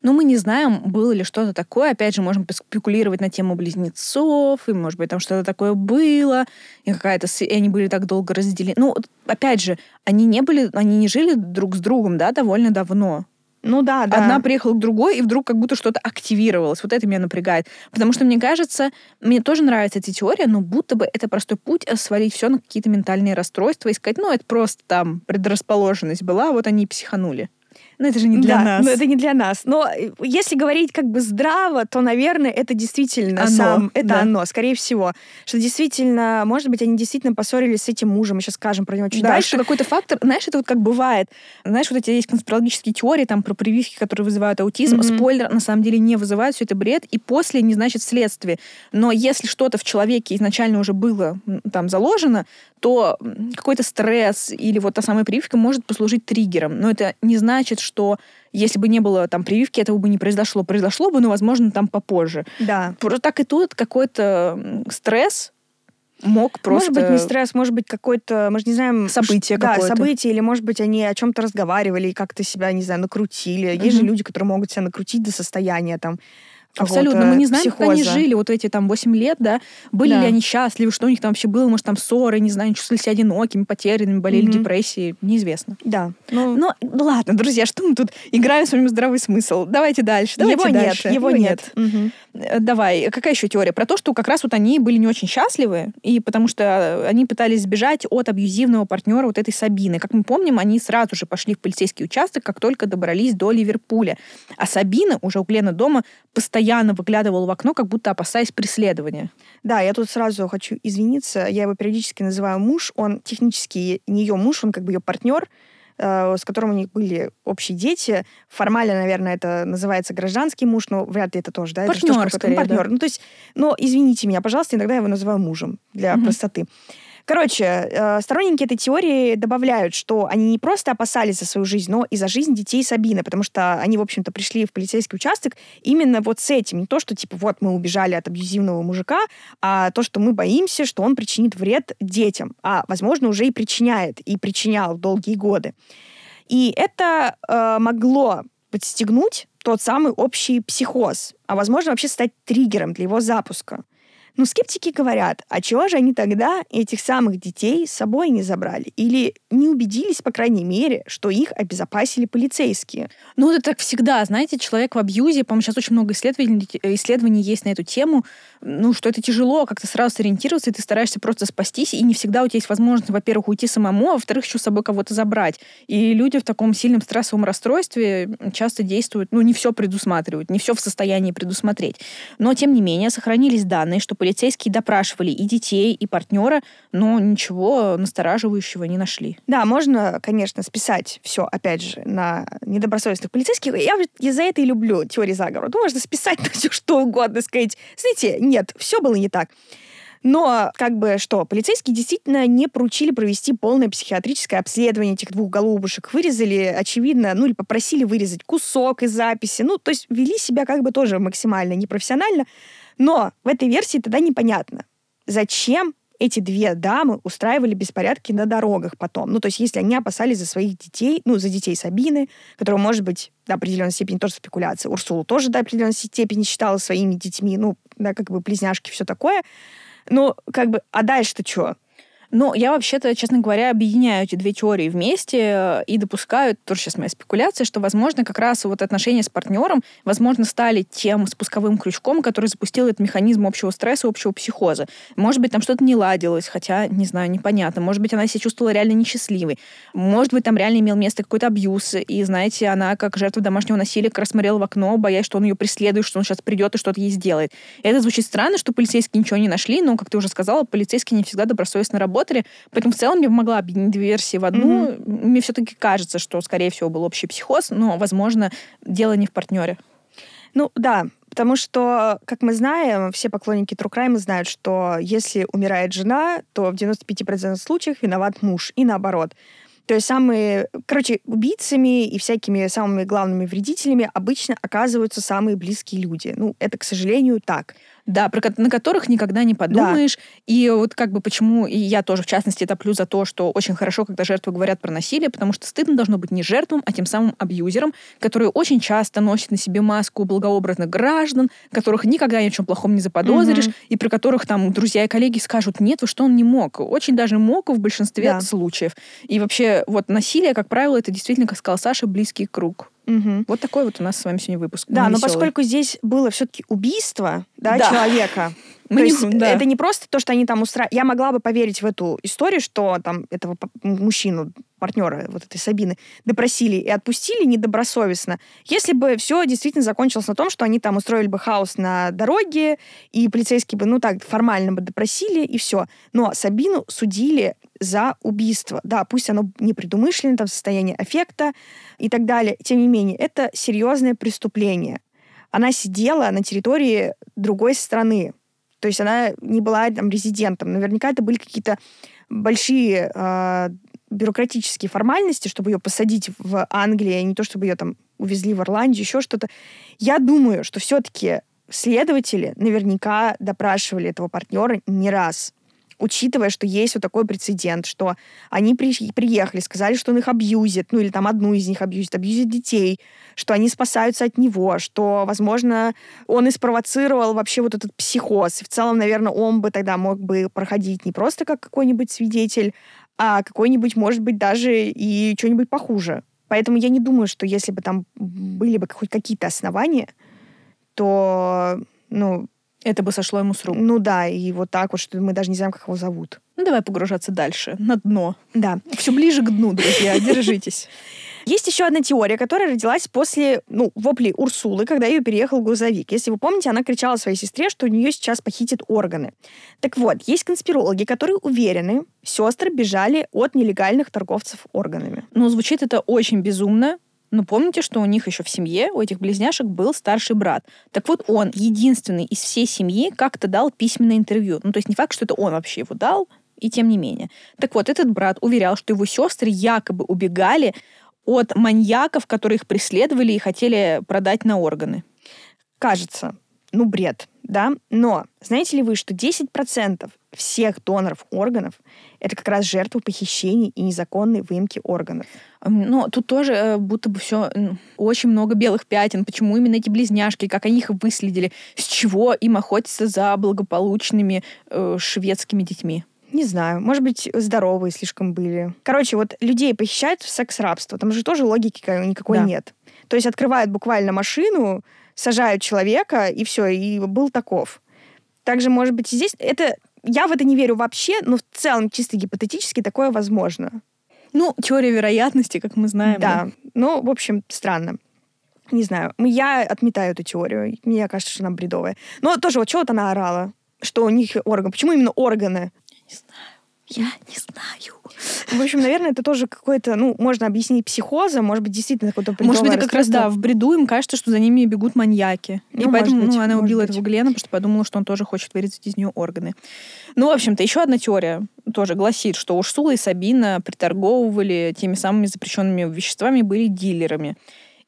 Но мы не знаем, было ли что-то такое. Опять же, можем спекулировать на тему близнецов, и, может быть, там что-то такое было, и какая-то... И они были так долго разделены. Ну, опять же, они не были... Они не жили друг с другом, да, довольно давно. Ну да, да. Одна приехала к другой, и вдруг как будто что-то активировалось. Вот это меня напрягает. Потому что, мне кажется, мне тоже нравится эта теория, но будто бы это простой путь свалить все на какие-то ментальные расстройства и сказать, ну, это просто там предрасположенность была, вот они и психанули. Ну, это же не для да, нас. Но это не для нас. Но э, если говорить как бы здраво, то, наверное, это действительно Оно, сам, это да. оно, скорее всего. Что действительно, может быть, они действительно поссорились с этим мужем. Мы сейчас скажем про него чуть да, дальше. какой-то фактор, знаешь, это вот как бывает. Знаешь, вот эти есть конспирологические теории там про прививки, которые вызывают аутизм. Мгм. Спойлер, на самом деле не вызывают, все это бред, и после не значит следствие. Но если что-то в человеке изначально уже было там заложено, то м, какой-то стресс или вот та самая прививка может послужить триггером. Но это не значит, что если бы не было там прививки, этого бы не произошло. Произошло бы, но, возможно, там попозже. Да. Просто так и тут какой-то стресс мог просто... Может быть, не стресс, может быть, какое-то, мы же не знаем... Событие ш- Да, какое-то. событие, или, может быть, они о чем-то разговаривали и как-то себя, не знаю, накрутили. Есть же Мгм. люди, которые могут себя накрутить до состояния там Абсолютно. какого-то Мы не знаем, как они психоза. жили вот эти там 8 лет, да. Были Да. ли они счастливы, что у них там вообще было, может, там ссоры, не знаю, они чувствовали себя одинокими, потерянными, болели Мгм. депрессией, неизвестно. Да. Ну, Но ну, ладно, друзья, что мы тут играем с вами в здравый смысл? Давайте дальше. Давайте его дальше. нет, его нет. Мгм. Э, Давай, какая еще теория? Про то, что как раз вот они были не очень счастливы, и потому что они пытались сбежать от абьюзивного партнера вот этой Сабины. Как мы помним, они сразу же пошли в полицейский участок, как только добрались до Ливерпуля. А Сабина уже у Глена дома постоянно выглядывала в окно, как будто опасаясь преследования. Да, я тут сразу хочу извиниться. Я его периодически называю муж. Он технически не ее муж, он как бы ее партнер, э, с которым у них были общие дети. Формально, наверное, это называется гражданский муж, но вряд ли это тоже, да? это же тоже Партнер, партнер. да. Ну, то есть, но извините меня, пожалуйста, иногда я его называю мужем для Мгм. простоты. Короче, э, сторонники этой теории добавляют, что они не просто опасались за свою жизнь, но и за жизнь детей Сабины, потому что они, в общем-то, пришли в полицейский участок именно вот с этим. Не то, что, типа, вот мы убежали от абьюзивного мужика, а то, что мы боимся, что он причинит вред детям. А, возможно, уже и причиняет, и причинял долгие годы. И это э, могло подстегнуть тот самый общий психоз, а, возможно, вообще стать триггером для его запуска. Ну, скептики говорят, а чего же они тогда этих самых детей с собой не забрали? Или не убедились, по крайней мере, что их обезопасили полицейские? Ну, это так всегда, знаете, человек в абьюзе, по-моему, сейчас очень много исследований, исследований есть на эту тему, ну, что это тяжело как-то сразу сориентироваться, и ты стараешься просто спастись, и не всегда у тебя есть возможность, во-первых, уйти самому, а во-вторых, еще с собой кого-то забрать. И люди в таком сильном стрессовом расстройстве часто действуют, ну, не все предусматривают, не все в состоянии предусмотреть. Но, тем не менее, сохранились данные, что полицейские допрашивали и детей, и партнера, но ничего настораживающего не нашли. Да, можно, конечно, списать все, опять же, на недобросовестных полицейских. Я, вот- я за это и люблю теории заговора. Ну, можно списать на все что угодно, сказать, знаете, нет, все было не так. Но, как бы, что, полицейские действительно не поручили провести полное психиатрическое обследование этих двух голубушек. Вырезали, очевидно, ну, или попросили вырезать кусок из записи. Ну, то есть вели себя как бы тоже максимально непрофессионально. Но в этой версии тогда непонятно, зачем эти две дамы устраивали беспорядки на дорогах потом. Ну, то есть, если они опасались за своих детей, ну, за детей Сабины, которая, может быть, до определенной степени тоже спекуляция. Урсулу тоже до определенной степени считала своими детьми, ну, да, как бы близняшки, все такое. Ну, как бы, а дальше-то что? Ну, я вообще-то, честно говоря, объединяю эти две теории вместе э, и допускаю, тоже сейчас моя спекуляция, что, возможно, как раз вот отношения с партнером, возможно, стали тем спусковым крючком, который запустил этот механизм общего стресса, общего психоза. Может быть, там что-то не ладилось, хотя, не знаю, непонятно. Может быть, она себя чувствовала реально несчастливой. Может быть, там реально имел место какой-то абьюз, и, знаете, она, как жертва домашнего насилия, как раз смотрела в окно, боясь, что он ее преследует, что он сейчас придет и что-то ей сделает. Это звучит странно, что полицейские ничего не нашли, но, как ты уже сказала, полицейские не всегда добросовестно работали. Поэтому в целом я могла объединить две версии в одну. Мне все-таки кажется, что, скорее всего, был общий психоз, но, возможно, дело не в партнере. Ну, да, потому что, как мы знаем, все поклонники True Crime знают, что если умирает жена, то в 95% случаев виноват муж, и наоборот. То есть самые, короче, убийцами и всякими самыми главными вредителями обычно оказываются самые близкие люди. Ну, это, к сожалению, так. Да, про, на которых никогда не подумаешь. И вот как бы почему, и я тоже, в частности, топлю за то, что очень хорошо, когда жертвы говорят про насилие, потому что стыдно должно быть не жертвам, а тем самым абьюзерам, которые очень часто носят на себе маску благообразных граждан, которых никогда ни в чем плохом не заподозришь, Мгм. и про которых там друзья и коллеги скажут, нет, вы что, он не мог. Очень даже мог в большинстве Да. случаев. И вообще, вот насилие, как правило, это действительно, как сказал Саша, близкий круг. Мгм. Вот такой вот у нас с вами сегодня выпуск. Да, но Веселый. поскольку здесь было все-таки убийство да, Да. человека, Мы то не- есть да. это не просто то, что они там устраивают. Я могла бы поверить в эту историю, что там этого мужчину, партнера вот этой Сабины, допросили и отпустили недобросовестно, если бы все действительно закончилось на том, что они там устроили бы хаос на дороге, и полицейские бы, ну так, формально бы допросили, и все. Но Сабину судили за убийство. Да, пусть оно непредумышленное, там состояние аффекта и так далее. Тем не менее, это серьезное преступление. Она сидела на территории другой страны. То есть она не была там резидентом. Наверняка это были какие-то большие э, бюрократические формальности, чтобы ее посадить в Англии, а не то, чтобы ее там увезли в Ирландию, еще что-то. Я думаю, что все-таки следователи наверняка допрашивали этого партнера не раз учитывая, что есть вот такой прецедент, что они при- приехали, сказали, что он их абьюзит, ну или там одну из них абьюзит, абьюзит детей, что они спасаются от него, что, возможно, он и спровоцировал вообще вот этот психоз. И в целом, наверное, он бы тогда мог бы проходить не просто как какой-нибудь свидетель, а какой-нибудь, может быть, даже и что-нибудь похуже. Поэтому я не думаю, что если бы там были бы хоть какие-то основания, то, ну, Это бы сошло ему с рук. ну да, и вот так вот, что мы даже не знаем, как его зовут. Ну, давай погружаться дальше, на дно. Да. Все ближе к дну, друзья, держитесь. Есть еще одна теория, которая родилась после ну, воплей Урсулы, когда ее переехал грузовик. Если вы помните, она кричала своей сестре, что у нее сейчас похитят органы. Так вот, есть конспирологи, которые уверены, сестры бежали от нелегальных торговцев органами. Ну, звучит это очень безумно. Но помните, что у них еще в семье, у этих близняшек, был старший брат. Так вот, он единственный из всей семьи как-то дал письменное интервью. Ну, то есть не факт, что это он вообще его дал, и тем не менее. Так вот, этот брат уверял, что его сестры якобы убегали от маньяков, которые их преследовали и хотели продать на органы. Кажется, ну, бред, да? Но знаете ли вы, что 10% всех доноров органов это как раз жертвы похищений и незаконной выемки органов. Но тут тоже э, будто бы все очень много белых пятен. Почему именно эти близняшки, как они их выследили, с чего им охотиться за благополучными э, шведскими детьми? Не знаю, может быть, здоровые слишком были. Короче, вот людей похищают в секс-рабство. Там же тоже логики ка- никакой Да. нет. То есть открывают буквально машину, сажают человека, и все, и был таков. Также, может быть, и здесь... Это... Я в это не верю вообще, но в целом, чисто гипотетически, такое возможно. Ну, теория вероятности, как мы знаем. да. Ну, в общем, странно. Не знаю. Я отметаю эту теорию. Мне кажется, что она бредовая. Но тоже вот чего вот она орала? Что у них органы. Почему именно органы? Я не знаю. В общем, наверное, это тоже какое-то, ну, можно объяснить психозом, может быть, действительно какое-то Может быть, и как раз, да, в бреду им кажется, что за ними бегут маньяки. и Ну, поэтому может быть, ну, она убила быть. этого Глена, потому что подумала, что он тоже хочет вырезать из нее органы. Ну, в общем-то, еще одна теория тоже гласит, что Урсула и Сабина приторговывали теми самыми запрещенными веществами, были дилерами.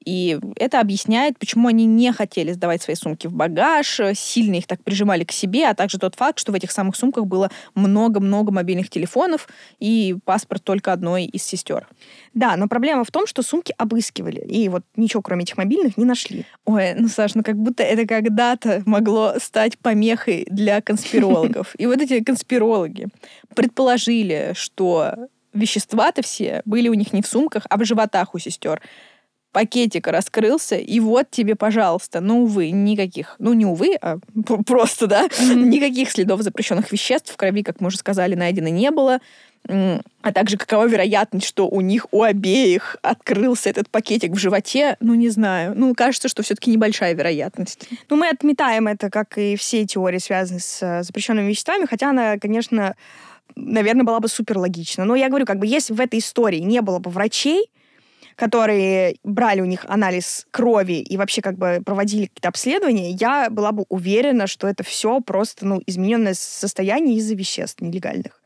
И это объясняет, почему они не хотели сдавать свои сумки в багаж, э, сильно их так прижимали к себе, а также тот факт, что в этих самых сумках было много-много мобильных телефонов и паспорт только одной из сестер. Да, но проблема в том, что сумки обыскивали, и вот ничего, кроме этих мобильных, не нашли. Ой, ну, Саш, ну как будто это когда-то могло стать помехой для конспирологов. И вот эти конспирологи предположили, что вещества-то все были у них не в сумках, а в животах у сестер. Пакетик раскрылся, и вот тебе, пожалуйста. Ну, увы, никаких, ну, не увы, а просто, да, никаких следов запрещенных веществ в крови, как мы уже сказали, найдено не было. А также какова вероятность, что у них у обеих открылся этот пакетик в животе, ну, не знаю. Ну, кажется, что все-таки небольшая вероятность. Ну, мы отметаем это, как и все теории, связанные с э, запрещенными веществами, хотя она, конечно, наверное, была бы супер логична. Но я говорю, как бы, если в этой истории не было бы врачей, которые брали у них анализ крови и вообще как бы проводили какие-то обследования, я была бы уверена, что это все просто, ну, измененное состояние из-за веществ нелегальных.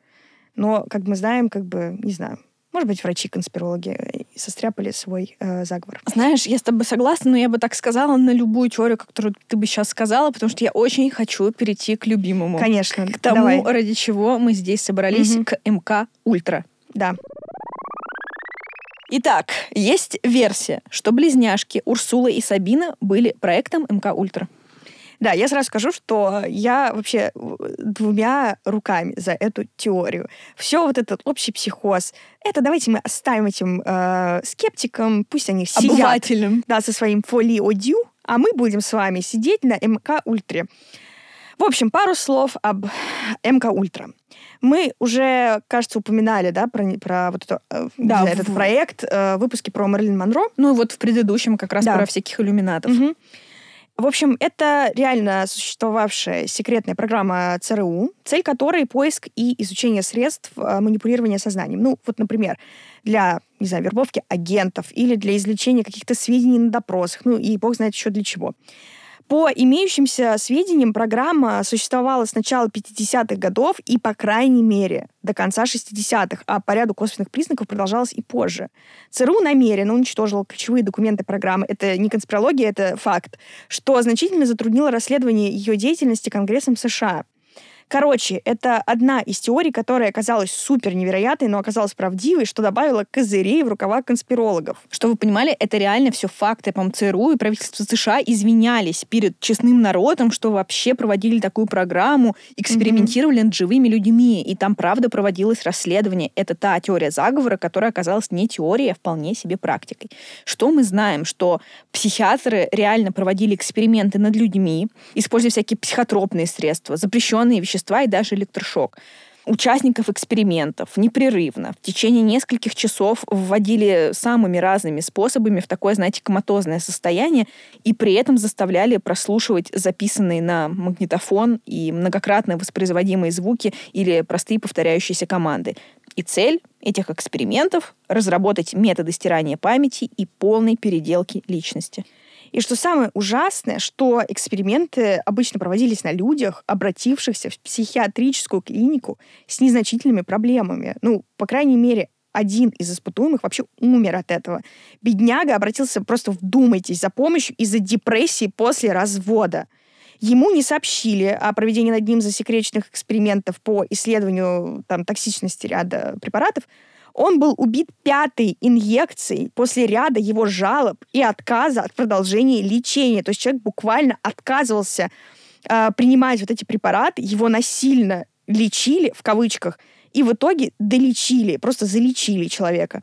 Но, как мы знаем, как бы, не знаю, может быть, врачи-конспирологи э, состряпали свой э, заговор. Знаешь, я с тобой согласна, но я бы так сказала на любую теорию, которую ты бы сейчас сказала, потому что я очень хочу перейти к любимому. Конечно, К тому, давай. ради чего мы здесь собрались, Мгм. к МК Ультра. Да. Итак, есть версия, что близняшки Урсула и Сабина были проектом МК Ультра. Да, я сразу скажу, что я вообще э, двумя руками за эту теорию. Все вот этот общий психоз, это давайте мы оставим этим э, скептикам, пусть они Обывателем. да, со своим фоли одю, а мы будем с вами сидеть на МК Ультре. В общем, пару слов об МК Ультра. Мы уже, кажется, упоминали, да, про, про вот это, э, да, этот в... проект, э, выпуски про Мэрилин Монро. Ну и вот в предыдущем как раз да. про всяких иллюминатов. Угу. В общем, это реально существовавшая секретная программа ЦРУ, цель которой поиск и изучение средств э, манипулирования сознанием. Ну, вот, например, для, не знаю, вербовки агентов или для извлечения каких-то сведений на допросах, ну и бог знает еще для чего. По имеющимся сведениям, программа существовала с начала 50-х годов и, по крайней мере, до конца 60-х, а по ряду косвенных признаков продолжалась и позже. ЦРУ намеренно уничтожил ключевые документы программы, это не конспирология, это факт, что значительно затруднило расследование ее деятельности Конгрессом США. Короче, это одна из теорий, которая оказалась супер невероятной, но оказалась правдивой, что добавило козырей в рукава конспирологов. Что вы понимали, это реально все факты. По ЦРУ и правительство США извинялись перед честным народом, что вообще проводили такую программу, экспериментировали mm-hmm. над живыми людьми, и там правда проводилось расследование. Это та теория заговора, которая оказалась не теорией, а вполне себе практикой. Что мы знаем? Что психиатры реально проводили эксперименты над людьми, используя всякие психотропные средства, запрещенные вещества, вещества и даже электрошок. Участников экспериментов непрерывно в течение нескольких часов вводили самыми разными способами в такое, знаете, коматозное состояние и при этом заставляли прослушивать записанные на магнитофон и многократно воспроизводимые звуки или простые повторяющиеся команды. И цель этих экспериментов — разработать методы стирания памяти и полной переделки личности. И что самое ужасное, что эксперименты обычно проводились на людях, обратившихся в психиатрическую клинику с незначительными проблемами. Ну, по крайней мере, один из испытуемых вообще умер от этого. Бедняга обратился, просто вдумайтесь, за помощью из-за депрессии после развода. Ему не сообщили о проведении над ним засекреченных экспериментов по исследованию там, токсичности ряда препаратов, он был убит пятой инъекцией после ряда его жалоб и отказа от продолжения лечения. То есть человек буквально отказывался э, принимать вот эти препараты, его насильно лечили, в кавычках, и в итоге долечили, просто залечили человека.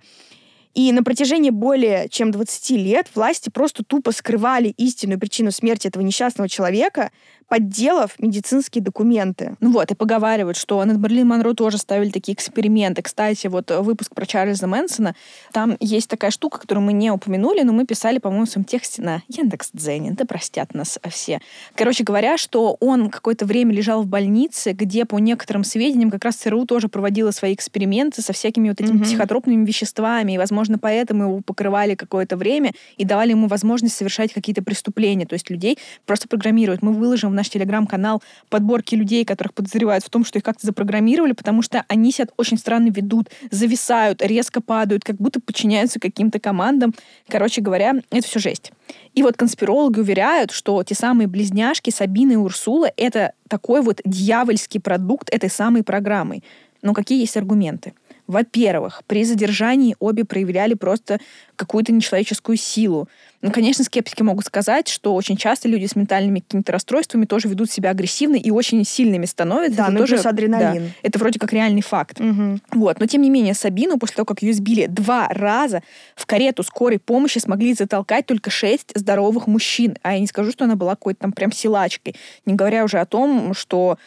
И на протяжении более чем 20 лет власти просто тупо скрывали истинную причину смерти этого несчастного человека, подделав медицинские документы. Ну вот, и поговаривают, что над Мерлин Монро тоже ставили такие эксперименты. Кстати, вот выпуск про Чарльза Мэнсона, там есть такая штука, которую мы не упомянули, но мы писали, по-моему, в своем тексте на Яндекс.Дзене, да простят нас все. Короче говоря, что он какое-то время лежал в больнице, где, по некоторым сведениям, как раз ЦРУ тоже проводила свои эксперименты со всякими вот этими mm-hmm. психотропными веществами, и, возможно, поэтому его покрывали какое-то время и давали ему возможность совершать какие-то преступления. То есть людей просто программируют. Мы выложим в наш телеграм-канал подборки людей, которых подозревают в том, что их как-то запрограммировали, потому что они себя очень странно ведут, зависают, резко падают, как будто подчиняются каким-то командам. Короче говоря, это все жесть. И вот конспирологи уверяют, что те самые близняшки Сабина и Урсула — это такой вот дьявольский продукт этой самой программы. Но какие есть аргументы? Во-первых, при задержании обе проявляли просто какую-то нечеловеческую силу. Ну, конечно, скептики могут сказать, что очень часто люди с ментальными какими-то расстройствами тоже ведут себя агрессивно и очень сильными становятся. Да, это ну тоже адреналин. Да, это вроде как реальный факт. Угу. Вот. Но тем не менее, Сабину после того, как ее сбили два раза, в карету скорой помощи смогли затолкать только шесть здоровых мужчин. А я не скажу, что она была какой-то там прям силачкой. Не говоря уже о том, что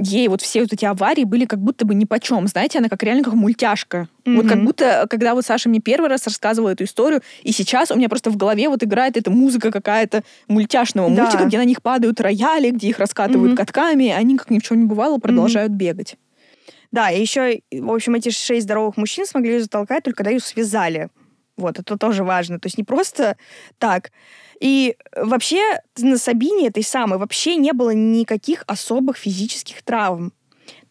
ей вот все вот эти аварии были как будто бы ни по чем. Знаете, она как реально как мультяшка. Mm-hmm. Вот как будто, когда вот Саша мне первый раз рассказывала эту историю, и сейчас у меня просто в голове вот играет эта музыка какая-то мультяшного да. мультика, где на них падают рояли, где их раскатывают mm-hmm. катками, и они, как ни в чем не бывало, продолжают mm-hmm. бегать. Да, и еще, в общем, эти шесть здоровых мужчин смогли ее затолкать, только когда ее связали. Вот, это тоже важно. То есть не просто так. И вообще на Сабине этой самой вообще не было никаких особых физических травм.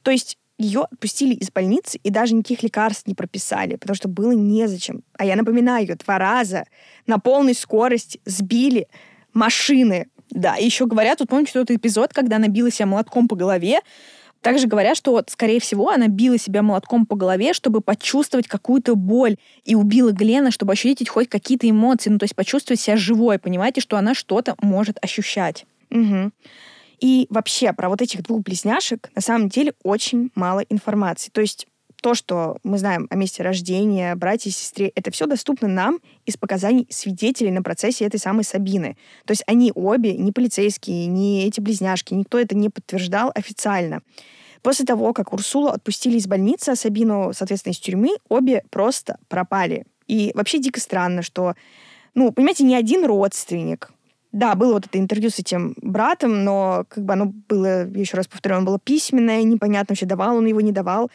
То есть ее отпустили из больницы и даже никаких лекарств не прописали, потому что было незачем. А я напоминаю, ее два раза на полной скорости сбили машины. Да, еще говорят, тут помните тот эпизод, когда она била себя молотком по голове, также говорят, что, вот, скорее всего, она била себя молотком по голове, чтобы почувствовать какую-то боль, и убила Глена, чтобы ощутить хоть какие-то эмоции, ну, то есть почувствовать себя живой, понимаете, что она что-то может ощущать. Угу. И вообще про вот этих двух близняшек на самом деле очень мало информации. То есть то, что мы знаем о месте рождения, братья и сестре, это все доступно нам из показаний свидетелей на процессе этой самой Сабины. То есть они обе, не полицейские, не эти близняшки, никто это не подтверждал официально. После того, как Урсулу отпустили из больницы, а Сабину, соответственно, из тюрьмы, обе просто пропали. И вообще дико странно, что, ну, понимаете, ни один родственник, да, было вот это интервью с этим братом, но как бы оно было, еще раз повторю, оно было письменное, непонятно вообще, давал он его, не давал.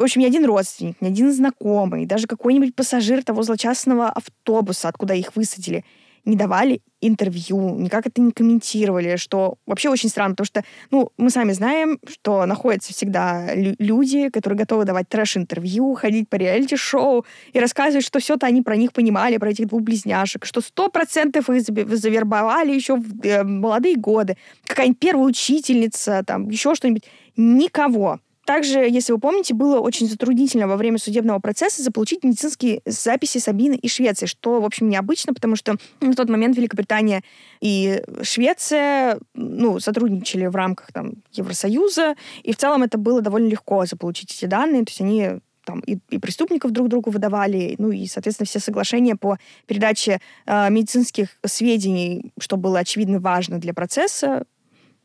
В общем, ни один родственник, ни один знакомый, даже какой-нибудь пассажир того злочастного автобуса, откуда их высадили, не давали интервью, никак это не комментировали, что вообще очень странно, потому что, ну, мы сами знаем, что находятся всегда люди, которые готовы давать трэш-интервью, ходить по реалити-шоу и рассказывать, что все-то они про них понимали, про этих двух близняшек, что сто процентов их завербовали еще в э, молодые годы, какая-нибудь первая учительница, там, еще что-нибудь. Никого. Также, если вы помните, было очень затруднительно во время судебного процесса заполучить медицинские записи Сабины и Швеции, что, в общем, необычно, потому что на тот момент Великобритания и Швеция ну, сотрудничали в рамках там, Евросоюза, и в целом это было довольно легко заполучить эти данные, то есть они там и, и преступников друг другу выдавали, ну и, соответственно, все соглашения по передаче э, медицинских сведений, что было очевидно важно для процесса,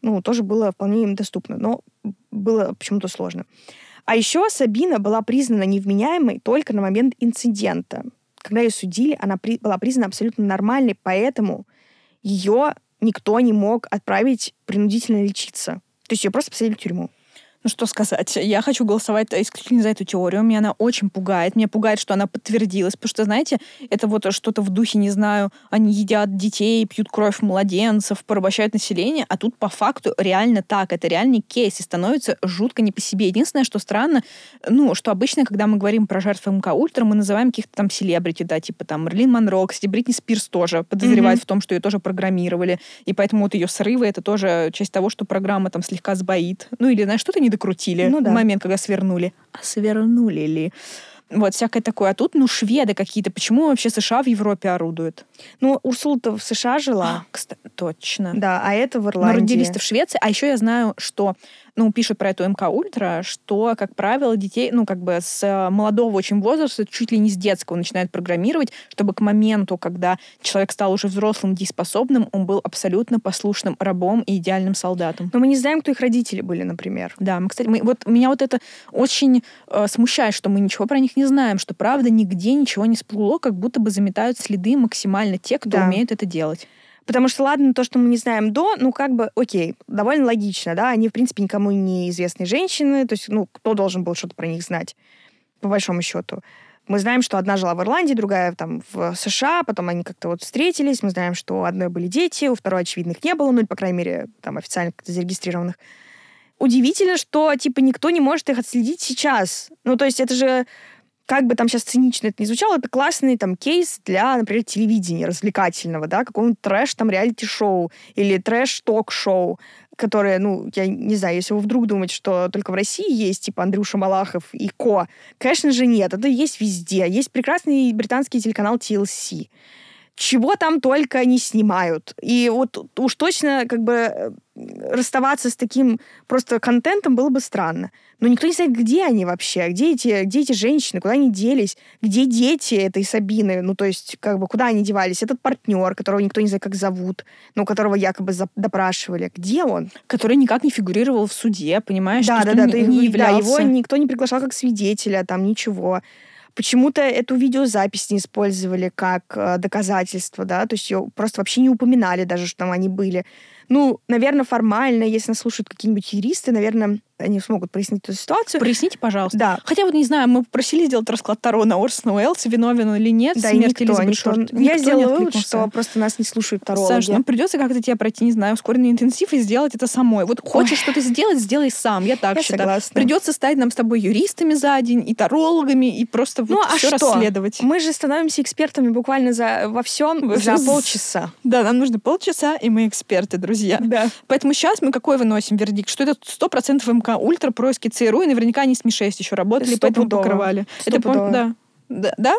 ну, тоже было вполне им доступно. Но было почему-то сложно. А еще Сабина была признана невменяемой только на момент инцидента. Когда ее судили, она при, была признана абсолютно нормальной, поэтому ее никто не мог отправить принудительно лечиться. То есть ее просто посадили в тюрьму. Ну что сказать, я хочу голосовать исключительно за эту теорию. Меня она очень пугает. Меня пугает, что она подтвердилась. Потому что, знаете, это вот что-то в духе, не знаю, они едят детей, пьют кровь младенцев, порабощают население, а тут по факту реально так. Это реальный кейс, и становится жутко не по себе. Единственное, что странно, ну, что обычно, когда мы говорим про жертв МК Ультра, мы называем каких-то там селебрити, да, типа там Мерлин Монро, кстати, Бритни Спирс тоже подозревает mm-hmm. в том, что ее тоже программировали, и поэтому вот ее срывы — это тоже часть того, что программа там слегка сбоит. Ну, или, знаешь, что-то не докрутили ну, да. в момент, когда свернули. А свернули ли? Вот, всякое такое. А тут, ну, шведы какие-то. Почему вообще США в Европе орудуют? Ну, Урсула-то в США жила. А, кстати, точно. Да, а это в Ирландии. Но родились в Швеции. А еще я знаю, что ну, пишут про эту МК Ультра, что, как правило, детей, ну, как бы с э, молодого очень возраста, чуть ли не с детского начинают программировать, чтобы к моменту, когда человек стал уже взрослым, дееспособным, он был абсолютно послушным рабом и идеальным солдатом. Но мы не знаем, кто их родители были, например. Да, мы, кстати, мы, вот меня вот это очень э, смущает, что мы ничего про них не знаем, что, правда, нигде ничего не всплыло, как будто бы заметают следы максимально те, кто да. умеет это делать. Потому что, ладно, то, что мы не знаем до, ну, как бы, окей, довольно логично, да, они, в принципе, никому не известные женщины, то есть, ну, кто должен был что-то про них знать, по большому счету. Мы знаем, что одна жила в Ирландии, другая там в США, потом они как-то вот встретились, мы знаем, что у одной были дети, у второй, очевидно, их не было, ну, или, по крайней мере, там официально зарегистрированных. Удивительно, что, типа, никто не может их отследить сейчас. Ну, то есть это же как бы там сейчас цинично это не звучало, это классный там кейс для, например, телевидения развлекательного, да, какого-нибудь трэш там реалити-шоу или трэш-ток-шоу, которое, ну, я не знаю, если вы вдруг думаете, что только в России есть, типа, Андрюша Малахов и Ко, конечно же нет, это есть везде. Есть прекрасный британский телеканал TLC чего там только не снимают. И вот уж точно как бы э, расставаться с таким просто контентом было бы странно. Но никто не знает, где они вообще, где эти, где эти женщины, куда они делись, где дети этой Сабины, ну, то есть, как бы, куда они девались, этот партнер, которого никто не знает, как зовут, но которого якобы допрашивали, где он? Который никак не фигурировал в суде, понимаешь? Да, да, да, не, не являлся. да, его никто не приглашал как свидетеля, там, ничего. Почему-то эту видеозапись не использовали как э, доказательство, да, то есть ее просто вообще не упоминали даже, что там они были. Ну, наверное, формально, если нас слушают какие-нибудь юристы, наверное, они смогут прояснить эту ситуацию. Проясните, пожалуйста. Да. Хотя вот не знаю, мы попросили сделать расклад Таро на Орсона Уэллса, виновен или нет, да, смерть никто, Элизабет никто, Шорт. Я сделала вывод, что просто нас не слушают тарологи. Саш, ну придется как-то тебе пройти, не знаю, ускоренный интенсив и сделать это самой. Вот хочешь что-то сделать, сделай сам, я так я считаю. Согласна. Придется стать нам с тобой юристами за день и тарологами, и просто вот ну, а все что? расследовать. Мы же становимся экспертами буквально за, во всем во за полчаса. Да, нам нужно полчаса, и мы эксперты, друзья. Да. Поэтому сейчас мы какой выносим вердикт? Что это 100% МК Ультра, происки ЦРУ, и наверняка они с Ми-6 еще работали, поэтому покрывали. Это, да. Да? да?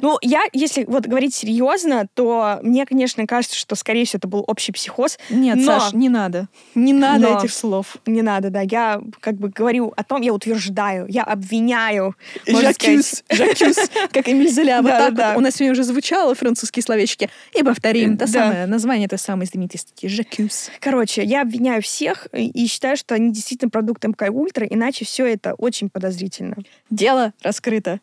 Ну, я, если вот говорить серьезно, то мне, конечно, кажется, что, скорее всего, это был общий психоз. Нет, но... Саш, не надо. Не надо Но. этих слов. Не надо, да. Я как бы говорю о том, я утверждаю, я обвиняю. Жакюс, жакюс, как Эмиль Золя. Вот так да, у нас сегодня уже звучало французские словечки. И повторим. То самое название той самой знаменитой статьи. Жакюс. Короче, я обвиняю всех и, и считаю, что они действительно продукт МК Ультра, иначе все это очень подозрительно. Дело раскрыто.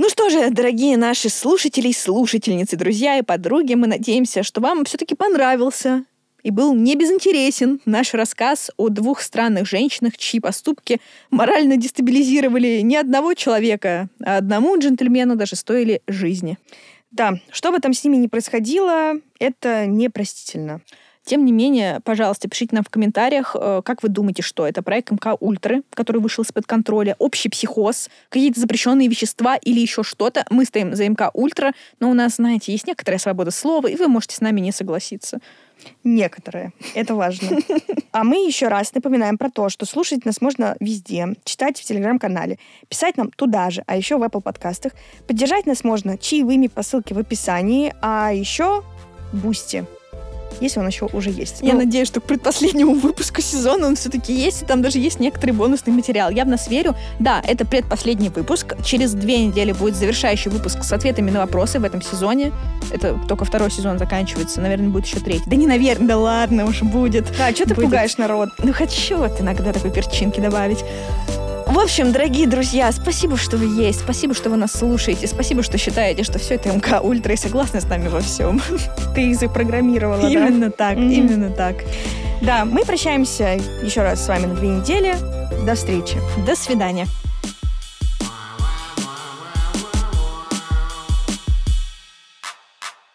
Ну что же, дорогие наши слушатели слушательницы, друзья и подруги, мы надеемся, что вам все-таки понравился и был не безинтересен наш рассказ о двух странных женщинах, чьи поступки морально дестабилизировали не одного человека, а одному джентльмену даже стоили жизни. Да, что бы там с ними ни происходило, это непростительно. Тем не менее, пожалуйста, пишите нам в комментариях, э, как вы думаете, что это проект МК Ультры, который вышел из-под контроля, общий психоз, какие-то запрещенные вещества или еще что-то. Мы стоим за МК Ультра, но у нас, знаете, есть некоторая свобода слова, и вы можете с нами не согласиться. Некоторые. Это важно. А мы еще раз напоминаем про то, что слушать нас можно везде, читать в Телеграм-канале, писать нам туда же, а еще в Apple подкастах. Поддержать нас можно чаевыми по ссылке в описании, а еще Boosty, если он еще уже есть. Я Ну, надеюсь, что к предпоследнему выпуску сезона он все-таки есть, и там даже есть некоторый бонусный материал. Я в нас верю. Да, это предпоследний выпуск. Через две недели будет завершающий выпуск с ответами на вопросы в этом сезоне. Это только второй сезон заканчивается. Наверное, будет еще третий. Да не наверное, да ладно, уж будет. Да, что ты Будет. пугаешь народ? Ну, хочу вот иногда такой перчинки добавить. В общем, дорогие друзья, спасибо, что вы есть, спасибо, что вы нас слушаете, спасибо, что считаете, что все это МК Ультра и согласны с нами во всем. Ты их запрограммировала, да? Именно так, Мгм. именно так. Да, мы прощаемся еще раз с вами на две недели. До встречи. До свидания.